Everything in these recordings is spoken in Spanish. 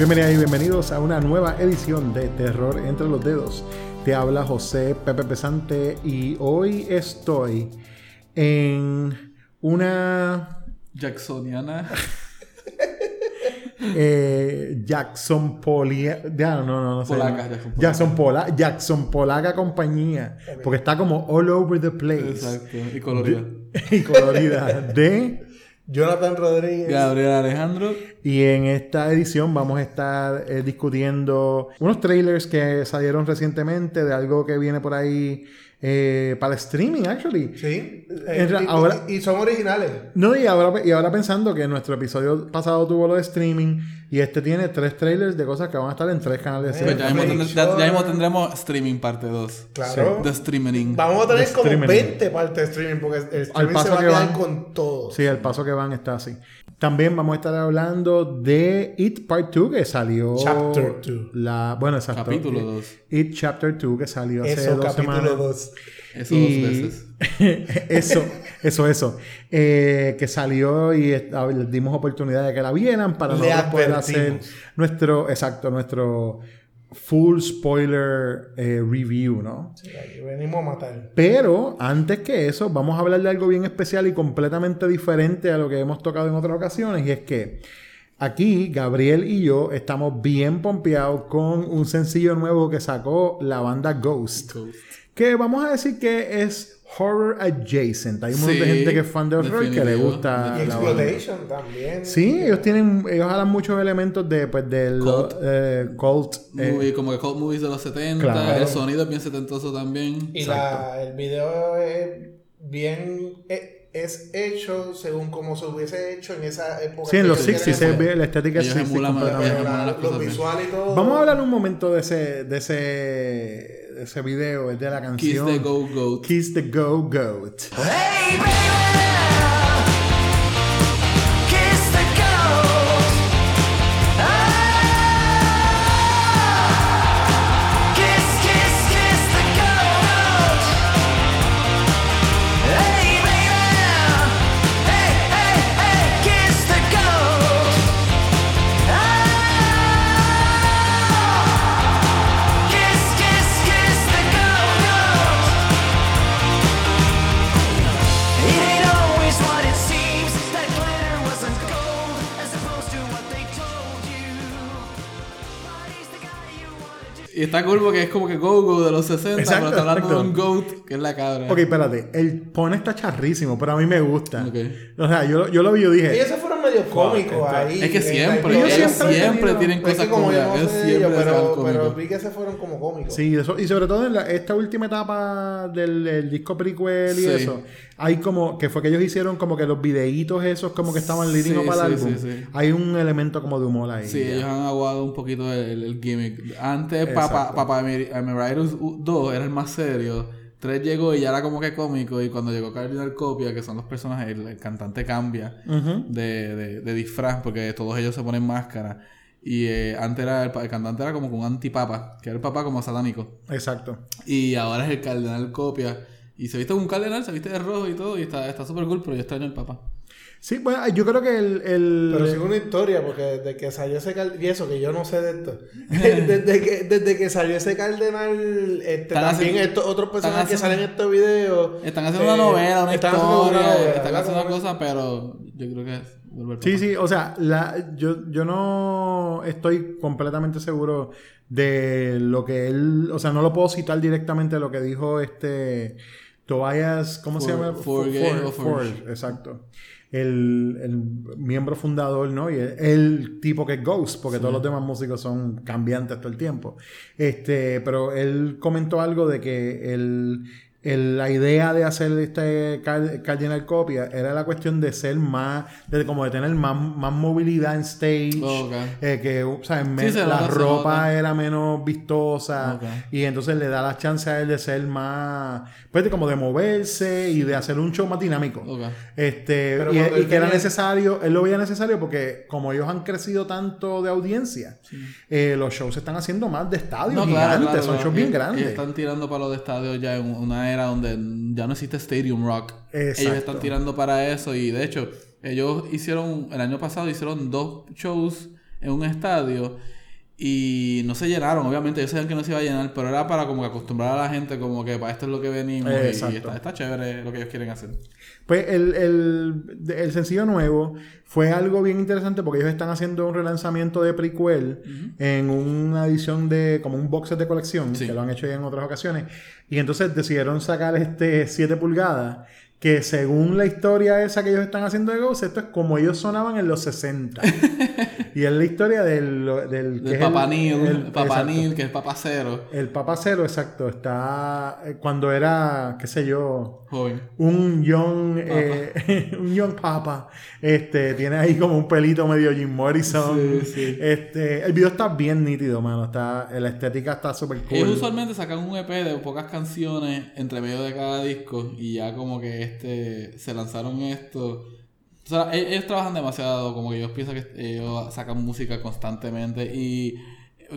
Bienvenidas y bienvenidos a una nueva edición de Terror entre los dedos. Te habla José Pepe Pesante y hoy estoy en una Jacksoniana. eh, Jackson Polia, ya no, no, no sé. Polaca, Jackson Jackson Pola, Jackson Polaca compañía, porque está como all over the place Exacto. Y colorida. y colorida de Jonathan Rodríguez. Gabriel Alejandro. Y en esta edición vamos a estar eh, discutiendo unos trailers que salieron recientemente de algo que viene por ahí eh, para streaming, actually. Sí. Ra- y, ahora- y- y son originales. No, y ahora, y ahora pensando que nuestro episodio pasado tuvo lo de streaming y este tiene tres trailers de cosas que van a estar en tres canales de Pues ya mismo, tendré- ya- ya mismo tendremos streaming parte 2. Claro. De streaming. Vamos a tener como streaming. 20 partes de streaming porque el streaming paso se va a que quedar van. con todo. Sí, el paso que van está así. También vamos a estar hablando de It Part 2 que salió. Chapter 2. La, bueno, exacto. Capítulo 2. It Chapter 2 que salió hace Eso, dos capítulo semanas. 2. Eso Y- dos veces. eso, eso, eso. Eh, que salió y eh, les dimos oportunidad de que la vieran para Le nosotros poder hacer nuestro, exacto, nuestro full spoiler eh, review, ¿no? Sí, aquí venimos a matar. Pero antes que eso, vamos a hablar de algo bien especial y completamente diferente a lo que hemos tocado en otras ocasiones. Y es que aquí Gabriel y yo estamos bien pompeados con un sencillo nuevo que sacó la banda Ghost. Ghost. Que vamos a decir que es horror adjacent. Hay un montón de Sí, gente que es fan de horror que le gusta Y la banda. Exploitation también. Sí, ellos tienen, ellos hablan muchos elementos de, pues, del Cult. eh, cult. eh, Movie, como que cult movies de los 70. Claro. El sonido es bien setentoso también. Y la, el video es bien. e- Es hecho según como se hubiese hecho en esa época. sí, en que los ellos 60 se quieren ve la estética Ellos 60 emulan- completamente. Pero la- las cosas los visuales y todo. Vamos a hablar un momento de ese, de ese, de ese video, es de la Kiss canción the Go Goat. Kiss the Go Goat. Hey baby, Y está cool porque es como que Go Go de los 60, Exacto, pero está hablando exacto. de un Goat, que es la cabra. Ok, espérate, el pone está charrísimo, pero a mí me gusta. Ok. O sea, yo, yo lo vi y yo dije, Ellos se fueron medio cómicos ahí. Es que en siempre, ellos siempre tienen Es que cosas como yo cómicas. Ellos siempre pero, cómicos. pero vi que se fueron como cómicos. Sí, eso, y sobre todo en la- esta última etapa del, del disco prequel y Sí. eso, hay como, que fue que ellos hicieron como que los videitos esos como que estaban Sí, up al sí, álbum, sí, sí. hay un elemento como de humor ahí. Sí, ya. ellos han aguado un poquito el, el gimmick. Antes. Papa, Papa Emeritus 2 era el más serio. 3 llegó y ya era como que cómico. Y cuando llegó Cardinal Copia, que son los personajes, el, el cantante cambia de, de, de disfraz porque todos ellos se ponen máscara. Y eh, antes era el, el cantante era como con un antipapa, que era el papá como satánico. Exacto. Y ahora es el Cardenal Copia. Y se viste como un cardenal, se viste de rojo y todo. Y está está súper cool, pero yo extraño al papá. Sí, bueno, yo creo que el... el- Pero sigue una historia, porque desde que salió ese cardenal, y eso que yo no sé de esto, desde, que, desde que salió ese cardenal, este, Están también haciendo- estos otros personajes que haciendo- salen en estos videos. Están haciendo eh, una novela, una están haciendo historia, una novela, están haciendo cosas, pero yo creo que el Sí, sí, o sea, la, yo, yo no estoy completamente seguro de lo que él, o sea, no lo puedo citar directamente lo que dijo este Tobias, ¿cómo se llama? Ford, exacto. El, el miembro fundador, ¿no? Y el, el tipo que es Ghost, porque todos los demás músicos son cambiantes todo el tiempo. Este, pero él comentó algo de que el, el- la idea de hacer este car- Cardinal Copia era la cuestión de ser más, de como de tener más, más movilidad en stage, Ok. eh, que o sea, en se la ropa nota. era menos vistosa y entonces le da la chance a él de ser más, pues de como de moverse y de hacer un show más dinámico. Ok. Este, Pero y, que era necesario, él lo veía necesario porque como ellos han crecido tanto de audiencia, eh, los shows se están haciendo más de estadio, No, gigantes, claro, claro, son claro. shows bien Y- grandes. y están tirando para los estadios ya en una era donde ya no existe Stadium Rock. Exacto. Ellos están tirando para eso y de hecho ellos hicieron, el año pasado hicieron dos shows en un estadio y no se llenaron, obviamente, ellos sabían que no se iba a llenar, pero era para como que acostumbrar a la gente como que para esto es lo que venimos y- y, está, está chévere lo que ellos quieren hacer. Pues el, el, el sencillo nuevo fue algo bien interesante porque ellos están haciendo un relanzamiento de prequel en una edición de como un box set de colección Sí. que lo han hecho ya en otras ocasiones y entonces decidieron sacar este 7 pulgadas que según la historia esa que ellos están haciendo de Ghost esto es como ellos sonaban en los 60 y es la historia del, del, que Del es Papá el- Neil, el- que es Papá Cero, el Papa Cero exacto está eh, cuando era qué sé yo joven. un young, eh, un young papa. Este, tiene ahí como un pelito medio Jim Morrison. Sí, sí. Este, el video está bien nítido, mano. Está, la estética está súper cool. Ellos usualmente sacan un EP de pocas canciones entre medio de cada disco y ya como que este se lanzaron esto. O sea, e- ellos trabajan demasiado, como que ellos piensan que ellos sacan música constantemente y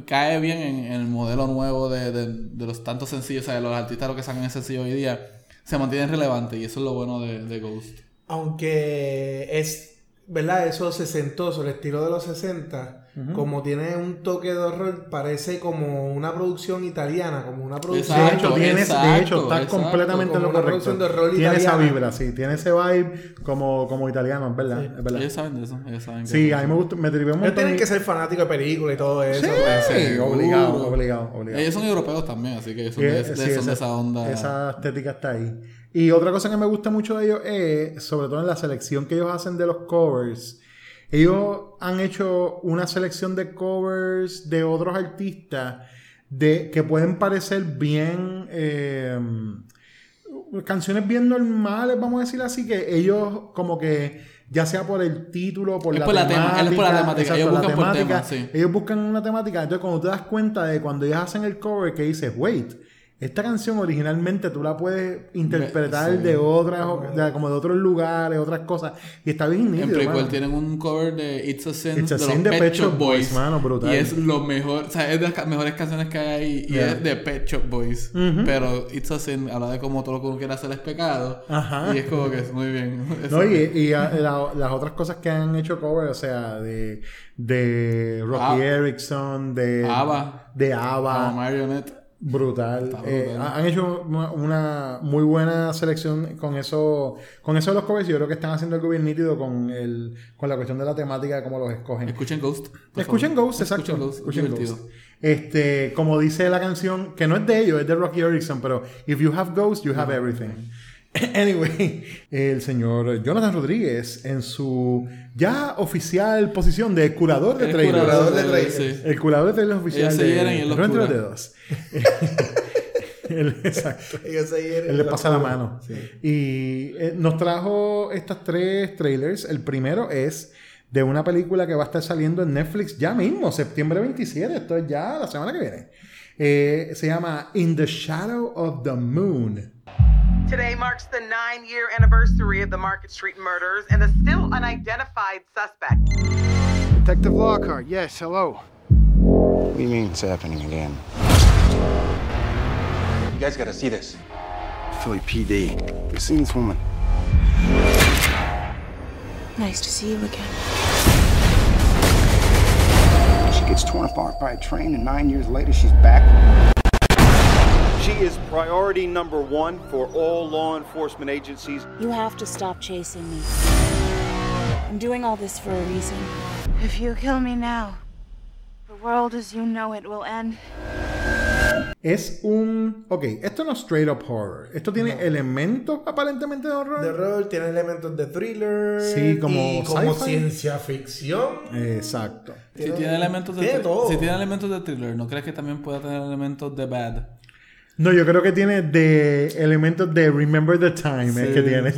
cae bien en, el modelo nuevo de, de- de los tantos sencillos, o sea, de los artistas lo que sacan en sencillo hoy día se mantienen relevantes y eso es lo bueno de, de Ghost. Aunque es, ¿verdad? Eso sesentoso, el estilo de los 60, como tiene un toque de horror, parece como una producción italiana, como una producción... de Exacto, hecho, tiene, de hecho, está exacto. completamente en lo correcto. de Tiene esa vibra, sí. Tiene ese vibe como, como italiano, es verdad. Es verdad. Ellos saben de eso, ellos saben que Sí, a mí me gusta, me trivió un Ellos tienen que ser fanáticos de películas y todo eso. Sí, pues. obligado, obligado, obligado. Ellos son europeos también, así que ellos son, Sí, de, sí, de- son de esa onda. Esa estética está ahí. Y otra cosa que me gusta mucho de ellos es, sobre todo en la selección que ellos hacen de los covers, ellos han hecho una selección de covers de otros artistas de, que pueden parecer bien... eh, canciones bien normales, vamos a decir así, que ellos como que ya sea por el título, por Es la por la tema- temática, es por la temática, exacto, ellos buscan por temática, tema, sí. ellos buscan una temática, entonces cuando te das cuenta de cuando ellos hacen el cover que dices, wait, esta canción originalmente tú la puedes interpretar sí. de otras, de- como de otros lugares, otras cosas, y está bien En nítido, prequel mano. tienen un cover de It's a Sin It's a de Sin los de Pet, Shop Boys. Mano, brutal. Y es lo mejor, o sea, es de las mejores canciones que hay ahí y Yeah. es de Pet Shop Boys. Pero It's a Sin habla de cómo todo lo que uno quiere hacer es pecado. Ajá. Y es como que es muy bien. No, y, y a- la- las otras cosas que han hecho cover, o sea, de, de Rocky Ah. Erickson, de ABBA. de ABBA, Ah, Marionette. Brutal. Eh, han hecho una, una muy buena selección con eso, con eso de los covers. y Yo creo que están haciendo algo bien nítido con el, con la cuestión de la temática de cómo los escogen. Escuchen Ghost. Escuchen. Ghost, exacto. Escuchen Ghost. Escuchen divertido. Ghost. Este, como dice la canción, que no es de ellos, es de Rocky Erickson, pero if you have Ghost, you have everything. Anyway, el señor Jonathan Rodríguez, en su ya oficial posición de curador de El trailers. curador de trailers. sí. El curador de trailers oficial de los Entre los dedos. El- exacto. Ellos Él le pasa la mano. Y eh, nos trajo estas tres trailers. El primero es de una película que va a estar saliendo en Netflix ya mismo, septiembre 27. Esto es ya la semana que viene. Eh, se llama In the Shadow of the Moon. Today marks the nine year anniversary of the Market Street murders and the still unidentified suspect. Detective Lockhart, yes, hello. What do you mean it's happening again? You guys gotta see this. Philly PD. You seen this woman? Nice to see you again. She gets torn apart by a train, and nine years later, she's back. She is priority number one for all law enforcement agencies. You have to stop chasing me. I'm doing all this for a reason. If you kill me now, the world as you know it will end. Es un... Ok, esto no es straight up horror. Esto tiene elementos aparentemente de horror. De horror, tiene elementos de thriller. Sí, como y como ciencia ficción. Exacto. Si tiene elementos de todo. si tiene elementos de thriller, ¿no crees que también pueda tener elementos de bad? No, yo creo que tiene de elementos de Remember the Time. es que tiene.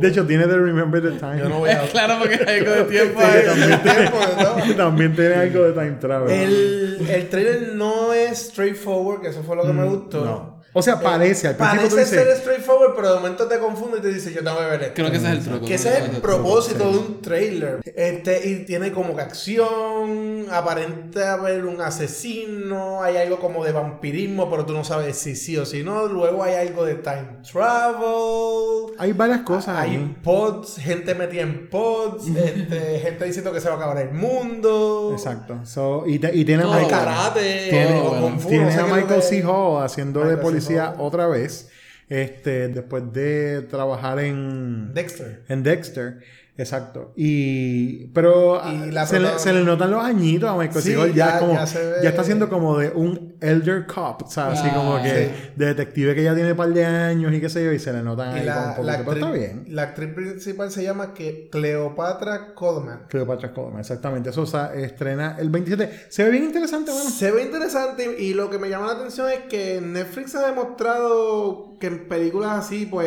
De hecho, tiene de Remember the Time. Yo no voy a... claro, porque hay algo de tiempo Sí, ahí. también todo. También tiene algo de time travel. El, el trailer no es straightforward, que eso fue lo que me gustó. Mm, no. O sea, parece, al principio tú Parece dices... ser straightforward, pero de momento te confunde y te dice, yo tengo que ver esto. Creo que ese es el truco. Que ese es el truco. propósito de un trailer. Este, y tiene como que acción, aparenta haber un asesino, hay algo como de vampirismo, pero tú no sabes si sí o si no. Luego hay algo de time travel. Hay varias cosas Hay ahí. pods, gente metida en pods, este, gente diciendo que se va a acabar el mundo. Exacto. So, y, te- y tiene Hay Michael- karate, Tiene, bueno. tiene no a Michael C. Hall haciendo de Michael policía Otra vez. Este, después de trabajar en Dexter. en Dexter. Exacto. Y. Pero Y la se, le, se le notan los añitos a Michael Sí. Ya, como, ya se ve- ya está haciendo como de un elder cop. O sea, así Ah, como que sí. de detective que ya tiene un par de años y qué sé yo. Y se le notan Y ahí como un la, poquito. la Pero actriz, está bien. la actriz principal se llama que Cleopatra Coleman. Cleopatra Coleman, exactamente. Eso se estrena el 27. Se ve bien interesante, bueno. Se ve interesante y lo que me llama la atención es que Netflix ha demostrado que en películas así, pues,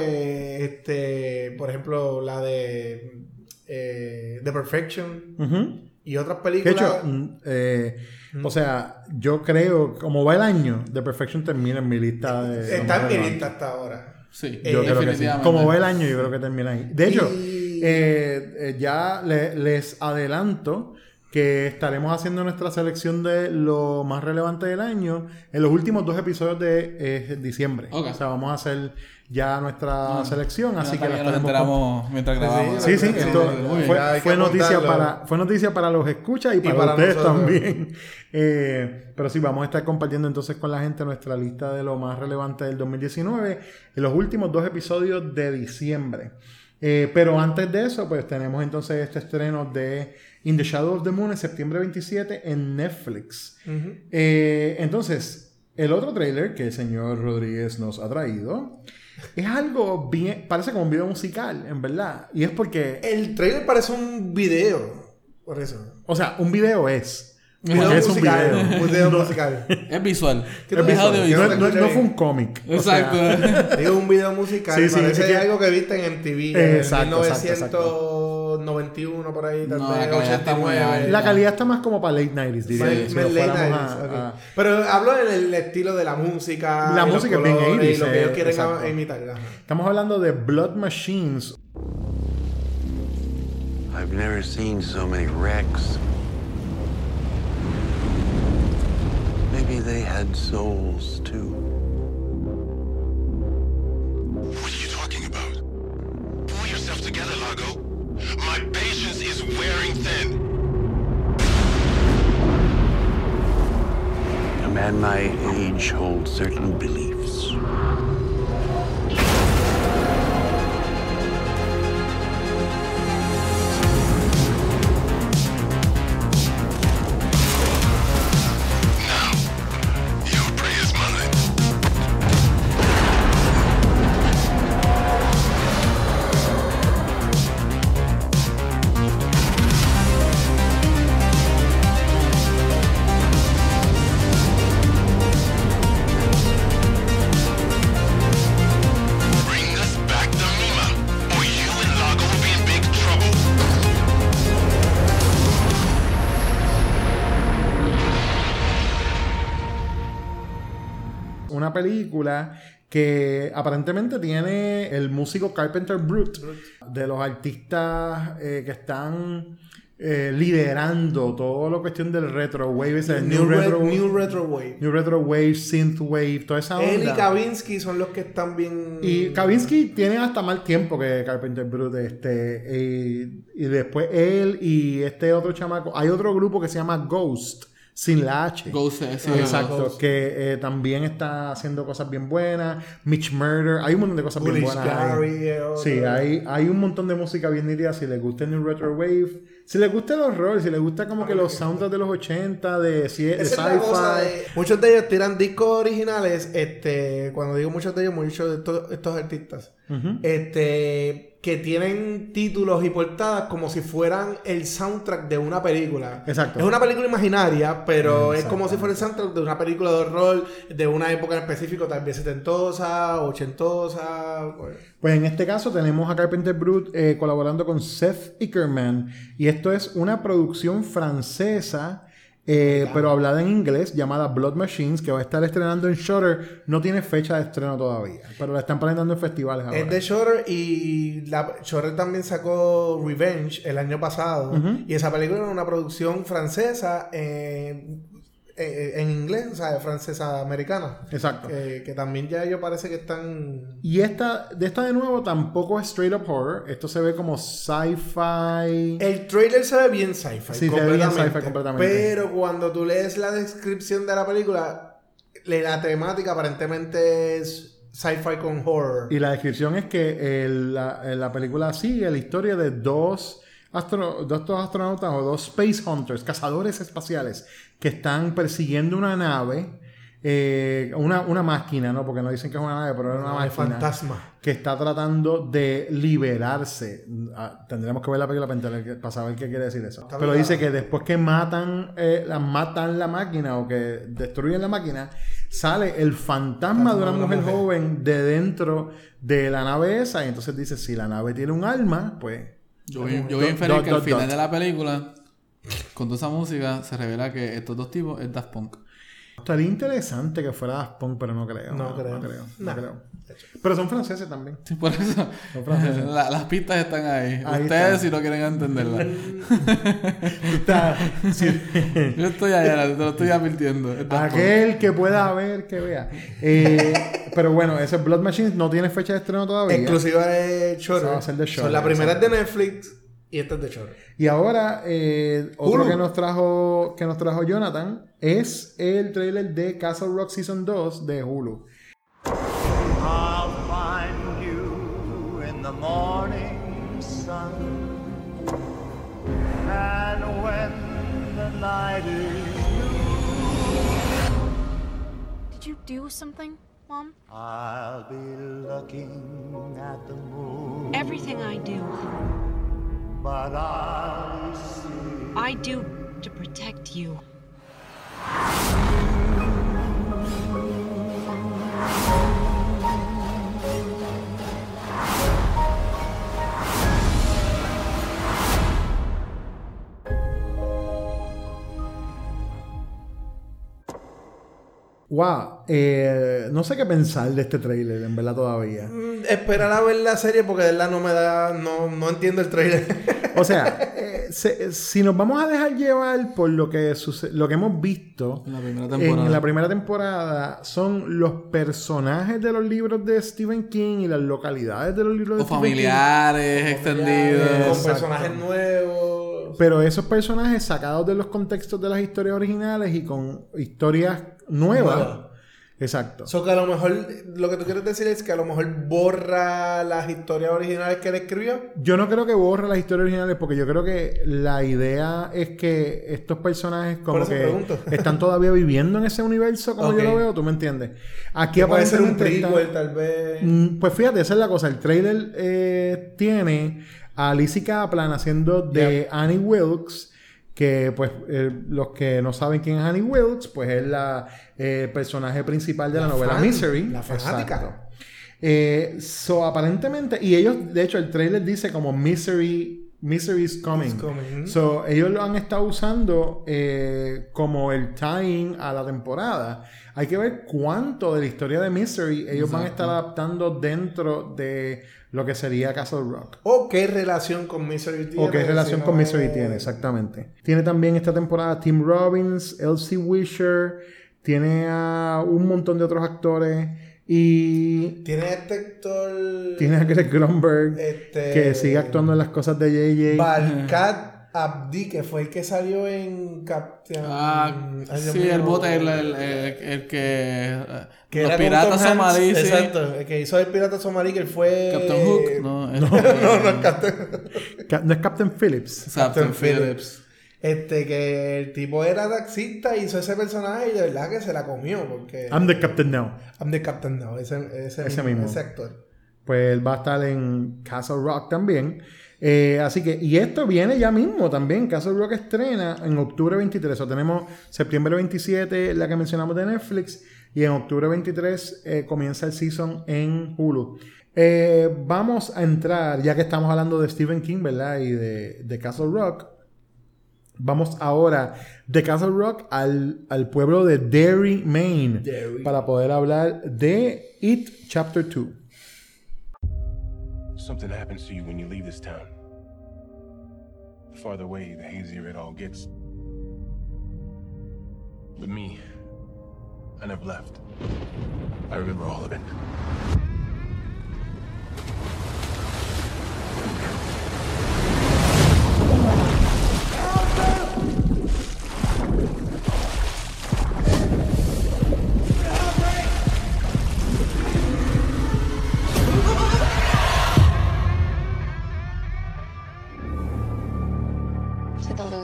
este, por ejemplo, la de eh, The Perfection y otras De películas. hecho, mm, eh, o sea, yo creo, como va el año, The Perfection termina en mi lista de. está en mi lista hasta ahora. Sí, Yo creo que sí. definitivamente. Como va el año, yo creo que termina ahí. De hecho, Y- eh, eh, ya le- les adelanto que estaremos haciendo nuestra selección de lo más relevante del año en los últimos dos episodios de eh, diciembre. Ok. O sea, vamos a hacer ya nuestra Ah, selección, así que la nos estaremos enteramos mientras grabamos. Sí, sí, Sí, esto fue, noticia para, fue noticia para los escuchas y para, para ustedes nosotros. también. Eh, pero sí, vamos a estar compartiendo entonces con la gente nuestra lista de lo más relevante del 2019 en los últimos dos episodios de diciembre. Eh, pero antes de eso, pues tenemos entonces este estreno de In the Shadow of the Moon en septiembre 27 en Netflix. Eh, entonces, el otro trailer que el señor Rodríguez nos ha traído es algo bien, parece como un video musical, en verdad. Y es porque, El trailer parece un video. Por eso. o sea, un video es. Video es un musical. video. Un video musical. Es visual. ¿Qué Es audiovisual. No, no- no fue un cómic. O sea, Exacto. Digo un video musical. Sí, sí, parece es que- algo que viste en MTV. Exacto, en exacto, 1991 por ahí. Tal No, vez, la calidad está muy 89. alta. la calidad está más como para late 90s, diría Más- yo, si late fuéramos 90s, a- ok. a- Pero hablo en el estilo de la música. La y los música es bien colores, 80s, Y lo que ellos eh, quieren exacto. imitar. ajá. Estamos hablando de Blood Machines, I've never seen so many wrecks. Maybe they had souls too. What are you talking about? Pull yourself together, Lago. My patience is wearing thin. A man my age holds certain beliefs. Película que aparentemente tiene el músico Carpenter Brute, de los artistas eh, que están eh, liderando toda la cuestión del retro wave, ese New, new, retro, Re- New Retro Wave. new retro wave, synth wave, toda esa Él y onda. Kavinsky son los que están bien. Y Kavinsky tiene hasta más tiempo que Carpenter Brute, este, y, y después él y este otro chamaco, hay otro grupo que se llama Ghost, sin la H. Ghost, sí, Exacto, Ghost. que eh, también está haciendo cosas bien buenas. Mitch Murder, hay un montón de cosas bien buenas. ahí. Gary. Sí, hay, hay un montón de música bien nítida. Si les gusta el New Retro Wave, si les gusta el horror, si les gusta como que los soundtracks de los 80, de, de sci-fi. Muchos de ellos tiran discos originales, este, cuando digo muchos de ellos, muchos de estos, estos artistas, este, que tienen títulos y portadas como si fueran el soundtrack de una película. Exacto. Es una película imaginaria, pero es como si fuera el soundtrack de una película de horror de una época en específico, tal vez setentosa, ochentosa. bueno. Pues en este caso tenemos a Carpenter Brute eh, colaborando con Seth Ickerman. Y esto es una producción francesa eh, pero hablada en inglés, llamada Blood Machines, que va a estar estrenando en Shutter. No tiene fecha de estreno todavía, pero la están presentando en festivales ahora. Es de Shorter y la, Shorter también sacó Revenge el año pasado. Y esa película era una producción francesa eh, eh, en inglés, o sea, francesa americana. Exacto. Que, que también ya ellos parece que están. Y esta, de esta de nuevo tampoco es straight up horror. Esto se ve como sci-fi. El trailer se ve bien sci-fi. Sí, se ve bien sci-fi completamente. Pero cuando tú lees la descripción de la película, la temática aparentemente es sci-fi con horror. Y la descripción es que el- la, la película sigue la historia de dos, astro- dos, dos astronautas o dos space hunters, cazadores espaciales, que están persiguiendo una nave, eh, una, una máquina, ¿no? Porque no dicen que es una nave, pero es una No, máquina. fantasma. Que está tratando de liberarse. Ah, tendríamos que ver la película para, saber qué quiere decir eso. Está Pero dice que después que matan, eh, la, matan la máquina o que destruyen la máquina, sale el fantasma de una mujer joven de dentro de la nave esa. Y entonces dice, si la nave tiene un alma, pues... Yo voy, yo dot, que al final dot. de la película, con toda esa música, se revela que estos dos tipos es Daft Punk. Estaría interesante que fuera Daft Punk, pero no creo. No creo. No creo. no Nah. creo. Pero son franceses también. Sí, por eso. Son franceses. La- las pistas están ahí. Ahí Ustedes están. si no quieren entenderlas. Está- sí. Yo estoy allá, te lo estoy advirtiendo. Aquel que pueda ver, que vea. Eh, pero bueno, ese Blood Machines no tiene fecha de estreno todavía. Exclusiva de Shorter. Esa va a ser de Son Shudder, la primera es de Netflix y esta es de Shorter. Y ahora, eh, otro Hulu. que nos trajo que nos trajo Jonathan es el trailer de Castle Rock Season 2 de Hulu. I'll find you in the morning sun. And when the night is Did you do something, Mom? I'll be looking at the moon. Everything I do, But I'll see I do to protect you. Wow, eh, no sé qué pensar de este trailer, en verdad todavía. Mm, Esperar a ver la serie porque de verdad no me da. No, no entiendo el trailer. O sea, eh, se- si nos vamos a dejar llevar por lo que lo que hemos visto En la primera temporada. en la primera temporada, son los personajes de los libros de Stephen King y las localidades de los libros de O Stephen King. familiares extendidos. Con personajes nuevos. Pero esos personajes sacados de los contextos de las historias originales y con historias nuevas. Nuevas. Exacto. So que a lo mejor lo que tú quieres decir es que a lo mejor borra las historias originales que él escribió. Yo no creo que borre las historias originales porque yo creo que la idea es que estos personajes como que están todavía viviendo en ese universo como yo lo veo, ¿tú me entiendes? Aquí puede ser un prequel, está- tal vez. Mm, Pues fíjate, esa es la cosa. El trailer eh, tiene a Lizzie Kaplan haciendo de Annie Wilkes, que pues eh, los que no saben quién es Annie Wilkes, pues es la eh, personaje principal de la, La novela fan, Misery. la fanática. Eh, so, aparentemente, y ellos, de hecho, el trailer dice como Misery, Misery is coming. Coming. So, ellos lo han estado usando eh, como el tying a la temporada. Hay que ver cuánto de la historia de Misery ellos van a estar adaptando dentro de lo que sería Castle Rock. O qué relación con Misery tiene. O qué relación si no con Misery tiene, exactamente. Tiene también esta temporada Tim Robbins, Elsie Wisher, tiene a un montón de otros actores y Tiene este actor. tiene a Greg Grunberg Este- que sigue actuando en las cosas de JJ. Balkat Abdi, que fue el que salió en Captain. Ah, sí, el bote, el, el, el- el que. Que los piratas somalíes. sí. Exacto, el que hizo el pirata somalí, que él fue. Captain Hook. No, es- no, no, no es Captain. Ca- no es Captain Phillips. Captain Phillips. Este, que el tipo era taxista hizo ese personaje y de verdad que se la comió. Porque. I'm the Captain now. I'm the Captain now. Ese, ese, Ese mismo, mismo. Ese actor. Pues él va a estar en Castle Rock también. Eh, así que, y esto viene ya mismo también. Castle Rock estrena en octubre 23. O sea, tenemos septiembre 27, la que mencionamos de Netflix. Y en octubre 23 eh, comienza el season en Hulu. Eh, vamos a entrar, ya que estamos hablando de Stephen King, ¿verdad? Y de, de Castle Rock. Vamos ahora de Castle Rock al, al pueblo de Derry, Maine, Derry. para poder hablar de It Chapter 2. Something happens to you when you leave this town. The farther away, the hazier it all gets. With me, I never left. I remember all of it.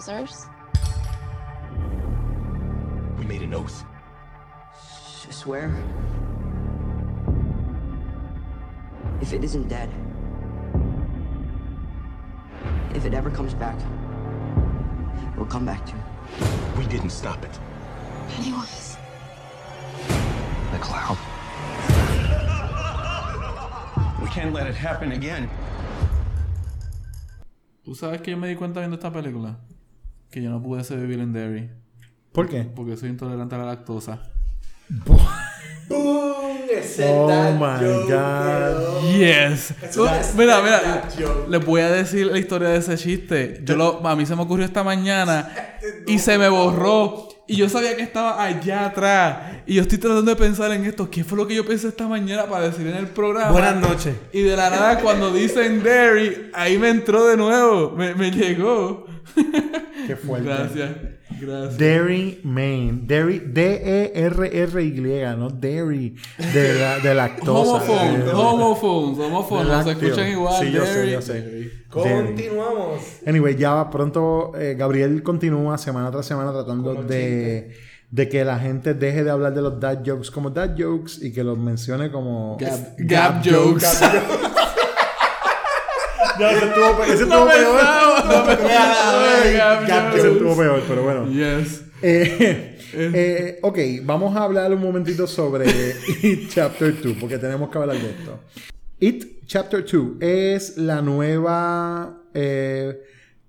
To? We made an oath. I swear? If it isn't dead, if it ever comes back, we'll come back to it. We didn't stop it. Pennywise. The cloud. We can't let it happen again. ¿Tú sabes que yo me di cuenta viendo esta película? Que yo no pude sobrevivir en Derry. ¿Por qué? Porque soy intolerante a la lactosa. ¡Boom! Oh my joke, God. bro. Yes. Mira, mira. Les voy a decir la historia de ese chiste. Yo lo, a mí se me ocurrió esta mañana y se me borró. Y yo sabía que estaba allá atrás. Y yo estoy tratando de pensar en esto. ¿Qué fue lo que yo pensé esta mañana para decir en el programa? Buenas noches. Y de la nada, cuando dicen Derry, ahí me entró de nuevo. Me, me llegó. Qué fuerte. Gracias. Gracias. Derry, Maine. Derry, D-E-R-R-Y, no Derry, de, la, de lactosa. Homophones, homophones, homophones. Lácteo. escuchan igual. Sí, yo sé, yo sé. Continuamos. Anyway, ya pronto eh, Gabriel continúa semana tras semana tratando los de, de que la gente deje de hablar de los dad jokes como dad jokes y que los mencione como Gab- gab jokes. Ya, ese estuvo, ese estuvo No me peor. no me jokes. Ese estuvo peor, pero bueno. Yes. Eh, eh, ok, vamos a hablar un momentito sobre It Chapter 2, porque tenemos que hablar de esto. It Chapter 2 es la nueva, eh,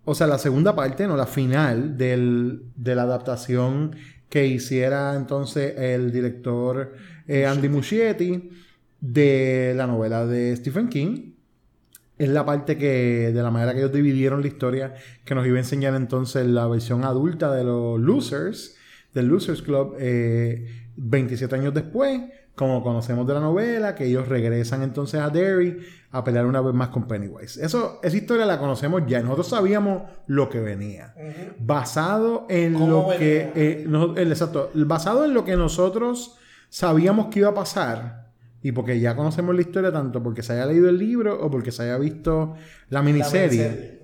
o sea, la segunda parte, no la final del- de la adaptación que hiciera entonces el director eh, Andy Muschietti de la novela de Stephen King. Es la parte que, de la manera que ellos dividieron la historia, que nos iba a enseñar entonces la versión adulta de los Losers, del Losers Club, eh, 27 años después, como conocemos de la novela, que ellos regresan entonces a Derry a pelear una vez más con Pennywise. Eso, esa historia la conocemos ya, nosotros sabíamos lo que venía. Basado en ¿Cómo lo venía? que... eh, no- el- exacto, basado en lo que nosotros sabíamos que iba a pasar. Y porque ya conocemos la historia tanto porque se haya leído el libro o porque se haya visto la miniserie. miniserie.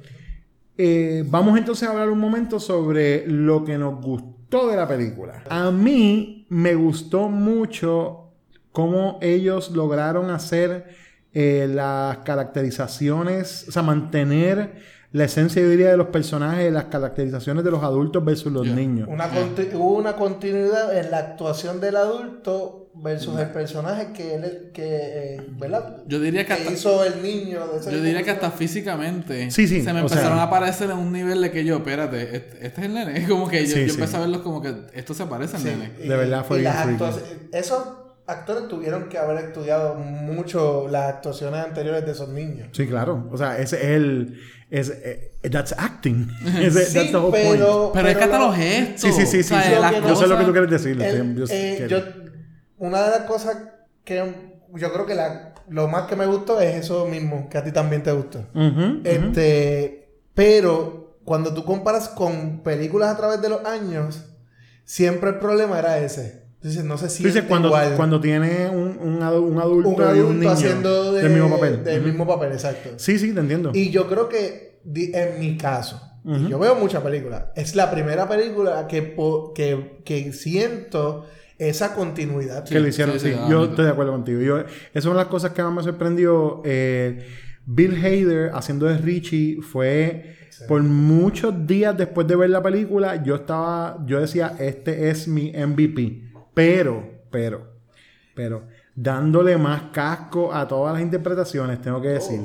Eh, vamos entonces a hablar un momento sobre lo que nos gustó de la película. A mí me gustó mucho cómo ellos lograron hacer eh, las caracterizaciones, o sea, mantener la esencia, yo diría, de los personajes, las caracterizaciones de los adultos versus los niños. Una hubo una continuidad en la actuación del adulto versus el personaje que él que eh, ¿verdad? Yo diría que hasta- hizo el niño de ese Yo diría que hasta físicamente Sí, sí, se me o empezaron sea- a aparecer en un nivel de que yo, espérate, este, este es el nene. Es como que yo, Sí, yo sí. empecé a verlos como que esto se parece al Sí, nene. y- De verdad fue y bien esos actores tuvieron que haber estudiado mucho las actuaciones anteriores de esos niños. Sí, claro. O sea, ese es el. Es, eh, that's acting. Sí, that's the whole pero- point. Pero es que hasta lo- los gestos. Sí, sí, sí, o sea, sí, Lo que Yo sé lo que tú quieres decir. El- yo- eh, que- yo- una de las cosas que yo creo que la- lo más que me gustó es eso mismo, que a ti también te gustó. Este, pero cuando tú comparas con películas a través de los años, siempre el problema era ese. Entonces no se siente dices cuando, igual. cuando tiene un, un, adu- un adulto, un y un adulto niño haciendo de- del mismo papel. del mismo papel, exacto. Sí, sí, te entiendo. Y yo creo que, en mi caso, yo veo muchas películas, es la primera película que, que, que siento esa continuidad. que lo hicieron, sí, ah, yo mira. estoy de acuerdo contigo. Yo, esa es una de las cosas que más me sorprendió. eh, Bill Hader haciendo de Richie fue por muchos días después de ver la película. Yo estaba, yo decía, este es mi MVP. Pero, pero, pero, dándole más casco a todas las interpretaciones, tengo que decir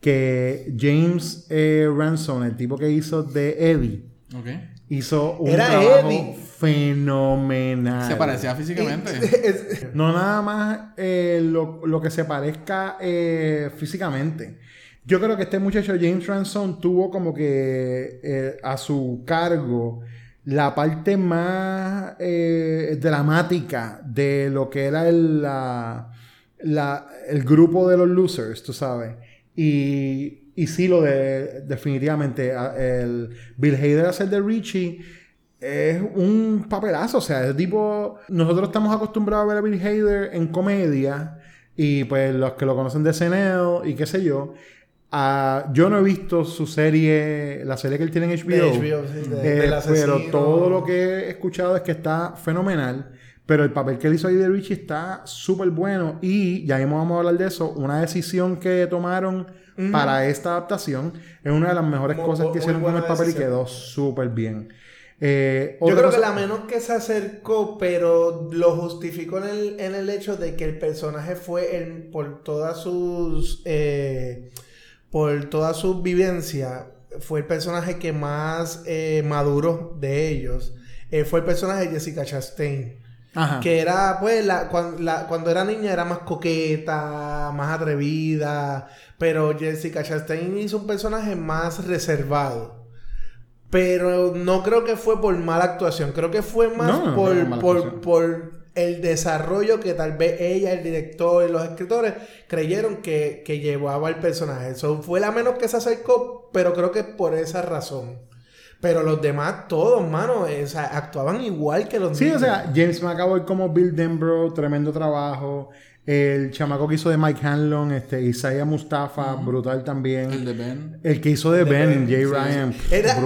que James eh, Ransom, el tipo que hizo de Eddie, Ok. Hizo un Era trabajo Eddie. Fenomenal. Se parecía físicamente. No nada más eh, lo, lo que se parezca eh, físicamente. Yo creo que este muchacho James Ransom tuvo como que eh, a su cargo la parte más eh, dramática de lo que era el, la- la- el grupo de los losers, tú sabes. Y, y sí, lo de definitivamente el Bill Hader hacer de Richie es un papelazo. O sea, es tipo. Nosotros estamos acostumbrados a ver a Bill Hader en comedia. Y pues los que lo conocen de SNL y qué sé yo. ah, yo no he visto su serie, la serie que él tiene en HBO. De HBO, sí, de- Eh, pero todo lo que he escuchado es que está fenomenal. Pero el papel que él hizo ahí de Richie está súper bueno. Y ya mismo vamos a hablar de eso. Una decisión que tomaron para esta adaptación es una de las mejores cosas que hicieron con el papel y quedó súper bien. Eh, Yo creo que la menos que se acercó, pero lo justificó en el, en el hecho de que el personaje fue el, por todas sus eh, por todas sus vivencias, fue el personaje que más eh, maduró de ellos. Eh, fue el personaje de Jessica Chastain. Ajá. Que era, pues, la- cuando era niña era más coqueta, más atrevida. Pero Jessica Chastain hizo un personaje más reservado. Pero no creo que fue por mala actuación. Creo que fue más No, por, no por, por el desarrollo que tal vez ella, el director y los escritores creyeron que, que llevaba el personaje. Eso fue la menos que se acercó, pero creo que por esa razón. Pero los demás, todos, mano, o sea, actuaban igual que los Sí, o sea, James McAvoy como Bill Denbrough, tremendo trabajo. El chamaco que hizo de Mike Hanlon, este, Isaiah Mustafa, brutal también. El de Ben. El que hizo de, De Ben, Ben, Jay sí, Ryan.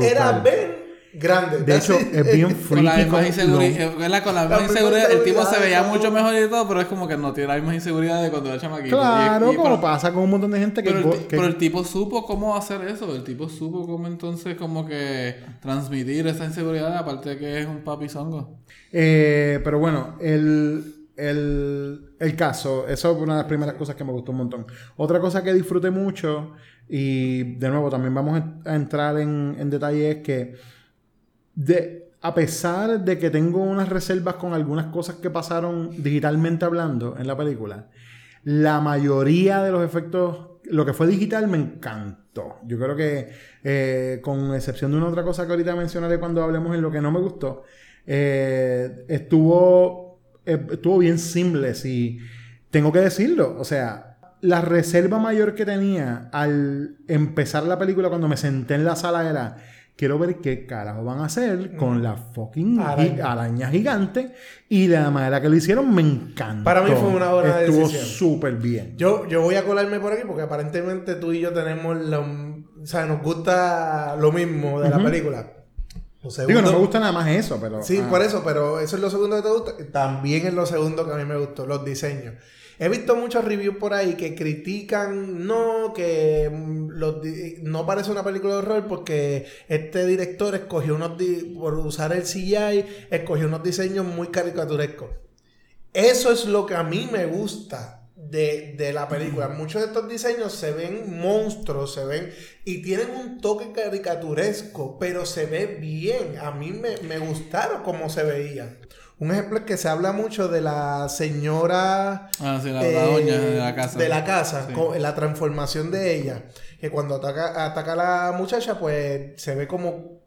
Era, Ben grande. De hecho, es bien Con la freaky. misma inseguridad. Con la La misma inseguridad, el tipo se veía mucho mejor y todo, pero es como que no tiene la misma inseguridad de cuando era chamaquito. Claro, Y- y- como pero- pasa con un montón de gente que... Pero el, go- ti- que- pero el tipo supo cómo hacer eso. El tipo supo cómo entonces como que transmitir esa inseguridad, aparte de que es un papi zongo. Eh, pero bueno, el, el, el caso, eso es una de las primeras cosas que me gustó un montón. Otra cosa que disfruté mucho, y de nuevo también vamos a entrar en, en detalle, es que de, a pesar de que tengo unas reservas con algunas cosas que pasaron digitalmente hablando en la película, la mayoría de los efectos, lo que fue digital me encantó. Yo creo que, eh, con excepción de una otra cosa que ahorita mencionaré cuando hablemos en lo que no me gustó, eh, estuvo, estuvo bien simple y tengo que decirlo, o sea, la reserva mayor que tenía al empezar la película cuando me senté en la sala era quiero ver qué carajo van a hacer con la fucking gi- Araña. araña, gigante y la manera que lo hicieron me encantó. Para mí fue una buena Estuvo decisión. súper bien. Yo, yo voy a colarme por aquí porque aparentemente tú y yo tenemos lo, o sea, nos gusta lo mismo de la Ujú. película. Lo Digo, no me gusta nada más eso, pero... Sí, ah. por eso, pero eso es lo segundo que te gusta. También es lo segundo que a mí me gustó, los diseños. He visto muchos reviews por ahí que critican, no, que mm, los no parece una película de horror porque este director escogió unos, por usar el CGI, escogió unos diseños muy caricaturescos. Eso es lo que a mí me gusta de, de la película. Muchos de estos diseños se ven monstruos, se ven y tienen un toque caricaturesco, pero se ve bien. A mí me, me gustaron cómo se veían. Un ejemplo es que se habla mucho de la señora Ah, sí, la, eh, la doña de la casa. de la casa, Sí. con- la transformación de ella. Que cuando ataca, ataca a la muchacha, pues se ve como.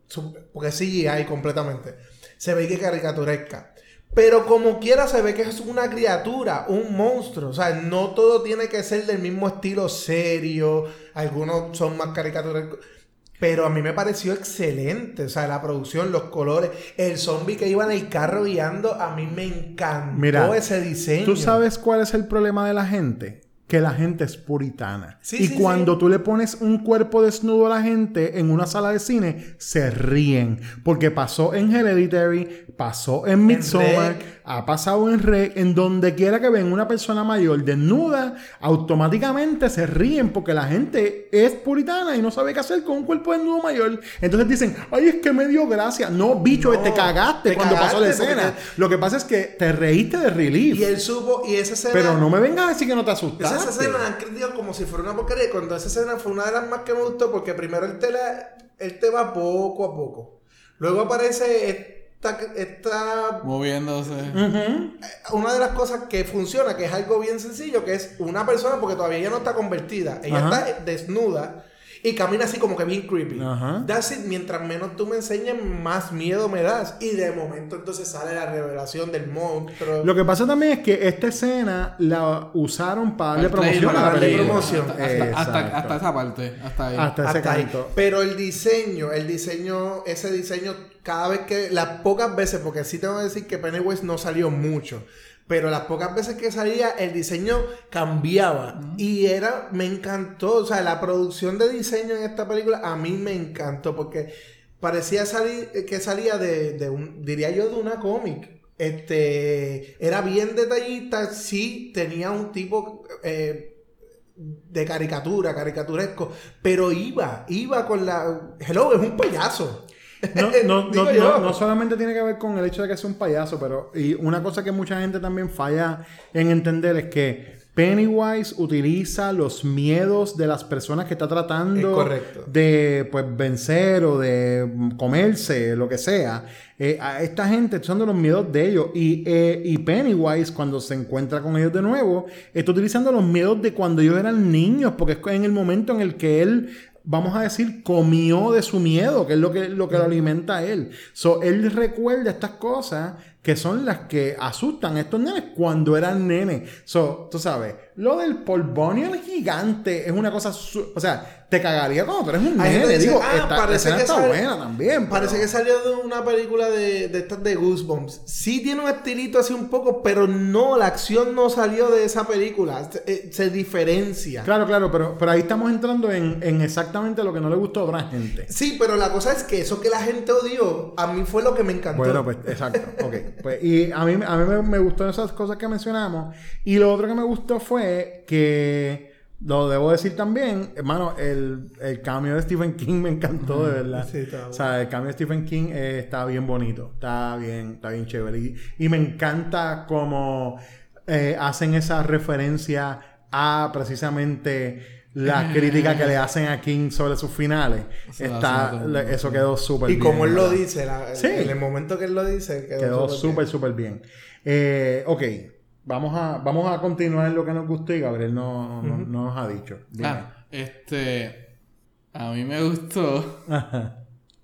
Porque sí hay completamente. Se ve que es caricaturesca. Pero como quiera se ve que es una criatura, un monstruo. O sea, no todo tiene que ser del mismo estilo serio. Algunos son más caricaturescos. Pero a mí me pareció excelente. O sea, la producción, los colores, el zombie que iba en el carro guiando, a mí me encantó Mira, ese diseño. ¿Tú sabes cuál es el problema de la gente? Que la gente es puritana. Sí, y sí, cuando sí. tú le pones un cuerpo desnudo a la gente en una sala de cine, se ríen. Porque pasó en Hereditary, pasó en Midsommar. Ha pasado en Rec, en donde quiera que ven una persona mayor desnuda, automáticamente se ríen porque la gente es puritana y no sabe qué hacer con un cuerpo desnudo mayor. Entonces dicen, ay, es que me dio gracia. No, bicho, No, te cagaste te cuando pasó la escena. Lo que pasa es que te reíste de relief. Y él supo, y esa escena. Pero no me vengas a decir que no te asustaste. Esa escena la han criticado como si fuera una porquería. Cuando esa escena fue una de las más que me gustó, porque primero él te, la, él te va poco a poco. Luego aparece esta, esta Moviéndose. una de las cosas que funciona, que es algo bien sencillo, que es una persona, porque todavía ella no está convertida, ella Ajá. está desnuda y camina así como que bien creepy. Ajá. That's it, mientras menos tú me enseñes, más miedo me das. Y de momento entonces sale la revelación del monstruo. Lo que pasa también es que esta escena la usaron para darle promoción a la para darle película. promoción. Hasta, hasta, Exacto. hasta esa parte. Hasta ahí. Hasta ese Hasta ahí. Pero el diseño, el diseño, ese diseño, cada vez que, las pocas veces, porque sí tengo que decir que Pennywise no salió mucho, pero las pocas veces que salía, el diseño cambiaba. Y era, me encantó, o sea, la producción de diseño en esta película a mí me encantó, porque parecía salir, que salía de, de un, diría yo, de una cómic. Este, era bien detallista, sí, tenía un tipo... eh, de caricatura, caricaturesco, pero iba, iba con la... Hello, es un payaso. No, no, no, no, no solamente tiene que ver con el hecho de que sea un payaso, pero y una cosa que mucha gente también falla en entender es que Pennywise utiliza los miedos de las personas que está Es tratando de pues vencer o de comerse, lo que sea. Eh, a esta gente usando los miedos de ellos. Y, eh, y Pennywise, cuando se encuentra con ellos de nuevo, está utilizando los miedos de cuando ellos eran niños, porque es en el momento en el que él vamos a decir, comió de su miedo, que es lo que, lo que lo alimenta a él. So, él recuerda estas cosas que son las que asustan a estos nenes cuando eran nenes. So, tú sabes, lo del polvonion gigante es una cosa, su- o sea, te cagaría cuando tú eres un nene. dice, Digo, "Ah, esta, parece que está sale- buena también. Parece pero- que salió de una película de, de estas de Goosebumps. Sí tiene un estilito así un poco, pero no, la acción no salió de esa película. Se, eh, se diferencia. Claro, claro, pero, pero ahí estamos entrando en, en exactamente lo que no le gustó a otra gente. Sí, pero la cosa es que eso que la gente odió, a mí fue lo que me encantó. Bueno, pues exacto. Ok. Pues, y a mí, a mí me, me gustó esas cosas que mencionamos. Y lo otro que me gustó fue que, lo debo decir también, hermano, el, el cambio de Stephen King me encantó, de verdad. Sí, está o sea, el cambio de Stephen King eh, está bien bonito, está bien, está bien chévere. Y, y me encanta cómo eh, hacen esa referencia a precisamente la crítica que le hacen a King sobre sus finales. Eso Está, le- eso quedó súper y bien. como él lo dice, la- Sí. en el momento que él lo dice, quedó, Quedó súper súper, bien. bien. Eh, ok, vamos a, vamos a continuar en lo que nos gustó y Gabriel no, no- nos ha dicho. Dime. Ah, este. A mí me gustó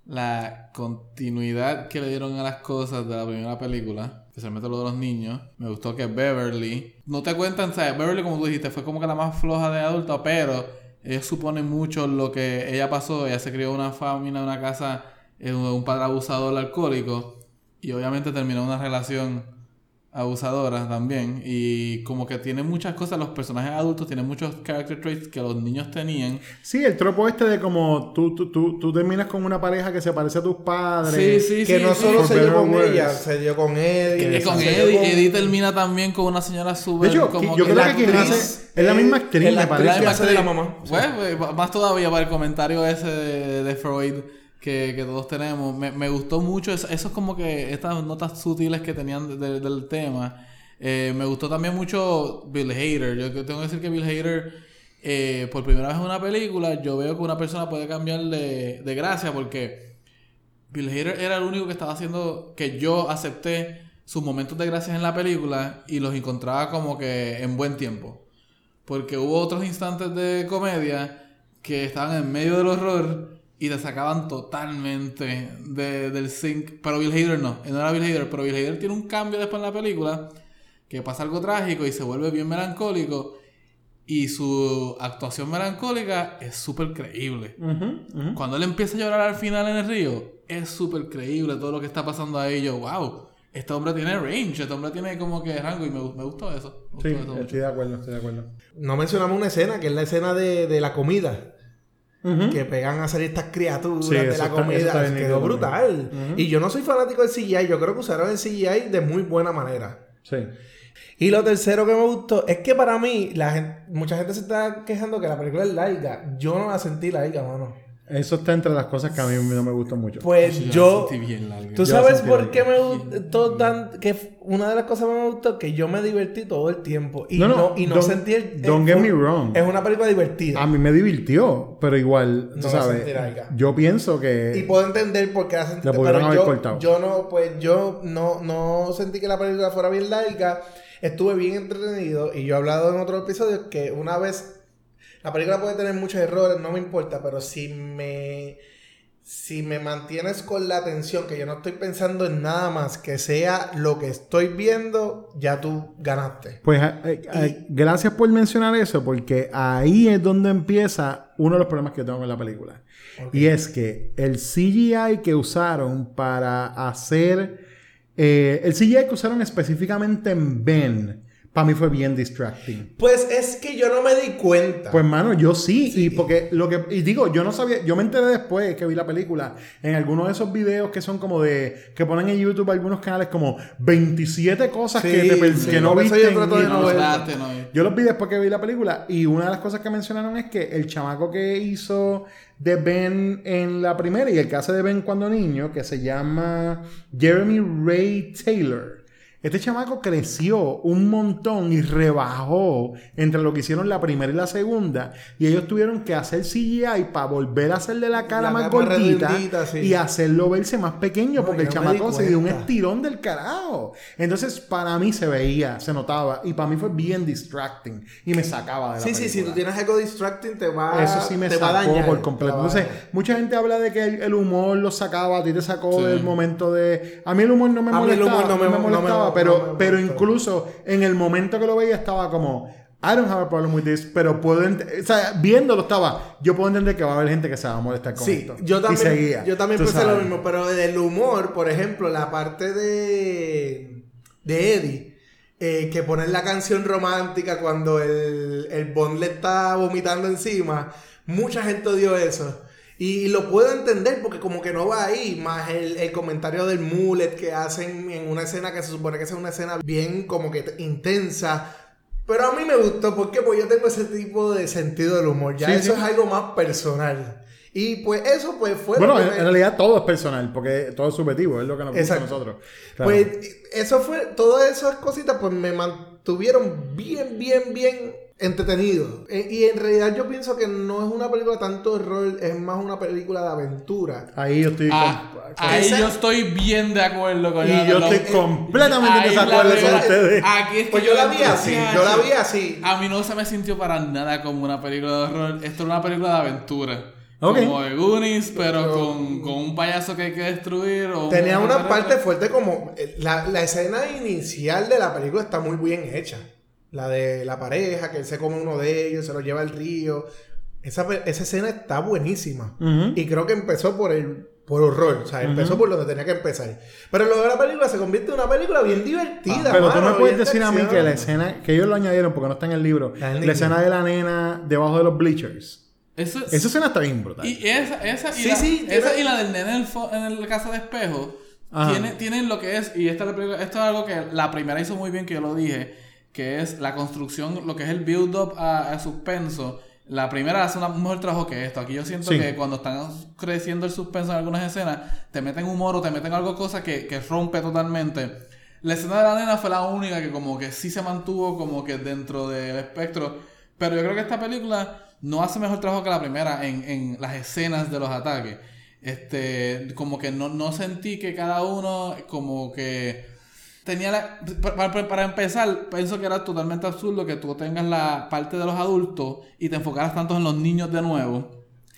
la continuidad que le dieron a las cosas de la primera película, especialmente lo de los niños. Me gustó que Beverly, no te cuentan, ¿sabes? Beverly, como tú dijiste, fue como que la más floja de adulta, pero ellos suponen mucho lo que ella pasó. Ella se crió en una familia, una casa, un padre abusador alcohólico, y obviamente terminó una relación abusadora también. Y como que tiene muchas cosas, los personajes adultos tienen muchos character traits que los niños tenían. Sí, el tropo este de como tú, tú, tú, tú terminas con una pareja que se parece a tus padres. Sí, sí, Que sí, no sí. solo se dio con ella, se dio con Eddie. Que con Eddie, con- Eddie termina también con una señora De súper hecho, como yo que creo la que quien actriz hace es la misma actriz, me la actriz parece. que hace de la mamá. Pues, pues, más todavía para el comentario ese de, de Freud que, que todos tenemos. Me, me gustó mucho eso, eso es como que estas notas sutiles que tenían de- de- del tema. Eh, me gustó también mucho Bill Hader. Yo tengo que decir que Bill Hader, eh, por primera vez en una película, yo veo que una persona puede cambiar de, de gracia porque Bill Hader era el único que estaba haciendo que yo acepté sus momentos de gracia en la película y los encontraba como que en buen tiempo. Porque hubo otros instantes de comedia que estaban en medio del horror y te sacaban totalmente de- del sync. Pero Bill Hader no, no era Bill Hader, pero Bill Hader tiene un cambio después en la película que pasa algo trágico y se vuelve bien melancólico. Y su actuación melancólica es súper creíble. Cuando él empieza a llorar al final en el río, es súper creíble todo lo que está pasando ahí. Yo, wow, este hombre tiene range, este hombre tiene como que rango y me, me gustó eso. Me gustó Sí, eso estoy de acuerdo, estoy de acuerdo. No mencionamos una escena, que es la escena de, de la comida. Que pegan a salir estas criaturas Sí, de la comida. está Quedó brutal. Y yo no soy fanático del CGI. Yo creo que usaron el CGI de muy buena manera. Sí. Y lo tercero que me gustó es que para mí, la gente, mucha gente se está quejando que la película es larga. Yo no la sentí larga, mano. Eso está entre las cosas que a mí no me gustan mucho. Pues Sí, yo. bien. ¿Tú sabes por qué me gustó tan. que una de las cosas que me gustó que yo me divertí todo el tiempo. Y No, no, no, y no don't- sentí el. don't el- get me wrong. Es una película divertida. A mí me divirtió, pero igual, No tú la sabes, yo pienso que... Y puedo entender por qué la sentí. La pudieron pero haber yo, cortado. yo no, pues yo no, no sentí que la película fuera bien larga. Estuve bien entretenido. Y yo he hablado en otros episodios que una vez. La película puede tener muchos errores, no me importa, pero si me. Si me mantienes con la atención, que yo no estoy pensando en nada más que sea lo que estoy viendo, ya tú ganaste. Pues eh, eh, gracias por mencionar eso, porque ahí es donde empieza uno de los problemas que tengo con la película. Y es que el CGI que usaron para hacer... eh, el CGI que usaron específicamente en Ben, para mí fue bien distracting. Pues es que yo no me di cuenta. Pues mano, yo sí, y porque lo que y digo, yo no sabía, yo me enteré después que vi la película en algunos de esos videos que son como de que ponen en YouTube algunos canales como 27 cosas Sí, que, te per- sí, que no viste. yo no no. yo los vi después que vi la película y una de las cosas que mencionaron es que el chamaco que hizo de Ben en la primera y el que hace de Ben cuando niño, que se llama Jeremy Ray Taylor. Este chamaco creció un montón y rebajó entre lo que hicieron la primera y la segunda. Y ellos tuvieron que hacer CGI para volver a hacerle la cara La más gordita sí. y hacerlo verse más pequeño No, porque el chamaco se dio un estirón del carajo. Entonces, para mí se veía, se notaba y para mí fue bien distracting y me sacaba de la Sí, sí, si tú tienes algo distracting te va Eso sí me te sacó dañar, por completo. Entonces, mucha gente habla de que el, el humor lo sacaba, a ti te sacó Sí. del momento de... A mí el humor no me A mí el molestaba, humor no me- no me no me- molestaba, no pero, pero incluso en el momento que lo veía estaba como... I don't have a problem with this, pero puedo... O sea, viéndolo estaba... Yo puedo entender que va a haber gente que se va a molestar con Sí, esto. yo Y también, seguía, yo también pensé lo mismo, pero del humor, por ejemplo, la parte de, de Eddie, eh, que ponen la canción romántica cuando el, el Bond le está vomitando encima, mucha gente odió eso. Y lo puedo entender porque como que no va ahí, más el, el comentario del mullet que hacen en una escena que se supone que es una escena bien como que intensa. Pero a mí me gustó. Porque yo tengo ese tipo de sentido del humor. Ya Sí, eso sí. es algo más personal. Y pues eso pues fue... Bueno, en, realidad todo es personal, porque todo es subjetivo, es lo que nos gusta a nosotros. Claro. Pues eso fue, todas esas cositas pues me mantuvieron bien, bien, bien entretenido. Eh, y en realidad yo pienso que no es una película tanto de rol, es más una película de aventura. Ahí yo estoy... Ah, con- ahí Esa- yo estoy bien de acuerdo con y yo estoy Lo- completamente en desacuerdo con ustedes. Aquí es que Pues yo la vi así, yo la vi así. A mí no se me sintió para nada como una película de horror. Esto era una película de aventura. Como de Goonies, pero con, con un payaso que hay que destruir. O Tenía una parte fuerte como eh, la, la escena inicial de la película está muy bien hecha. La de la pareja, que él se come uno de ellos, se lo lleva al río. Esa, esa escena está buenísima. Y creo que empezó por el por horror. O sea, empezó por donde tenía que empezar. Pero luego la película se convierte en una película bien divertida. Ah, Pero tú me puedes decir a mí acción. que la escena, que ellos lo añadieron porque no está en el libro, el la escena de la nena debajo de los bleachers. Eso, Esa escena está bien brutal. Y esa, esa, y, Sí, la, sí, esa y la del nene en, el en la casa de espejo Ajá. tiene, tienen lo que es, y esta es la película- esto es algo que la primera hizo muy bien, que yo lo dije, que es la construcción, lo que es el build-up a, a suspenso. La primera hace un mejor trabajo que esto. Aquí yo siento Sí. que cuando están creciendo el suspenso en algunas escenas, te meten humor o te meten algo, cosa que, que rompe totalmente. La escena de la nena fue la única que como que sí se mantuvo como que dentro del espectro. Pero yo creo que esta película no hace mejor trabajo que la primera en, en las escenas de los ataques. Este, como que no, no sentí que cada uno como que tenía la... Para, para- para empezar, pienso que era totalmente absurdo que tú tengas la parte de los adultos y te enfocaras tanto en los niños de nuevo.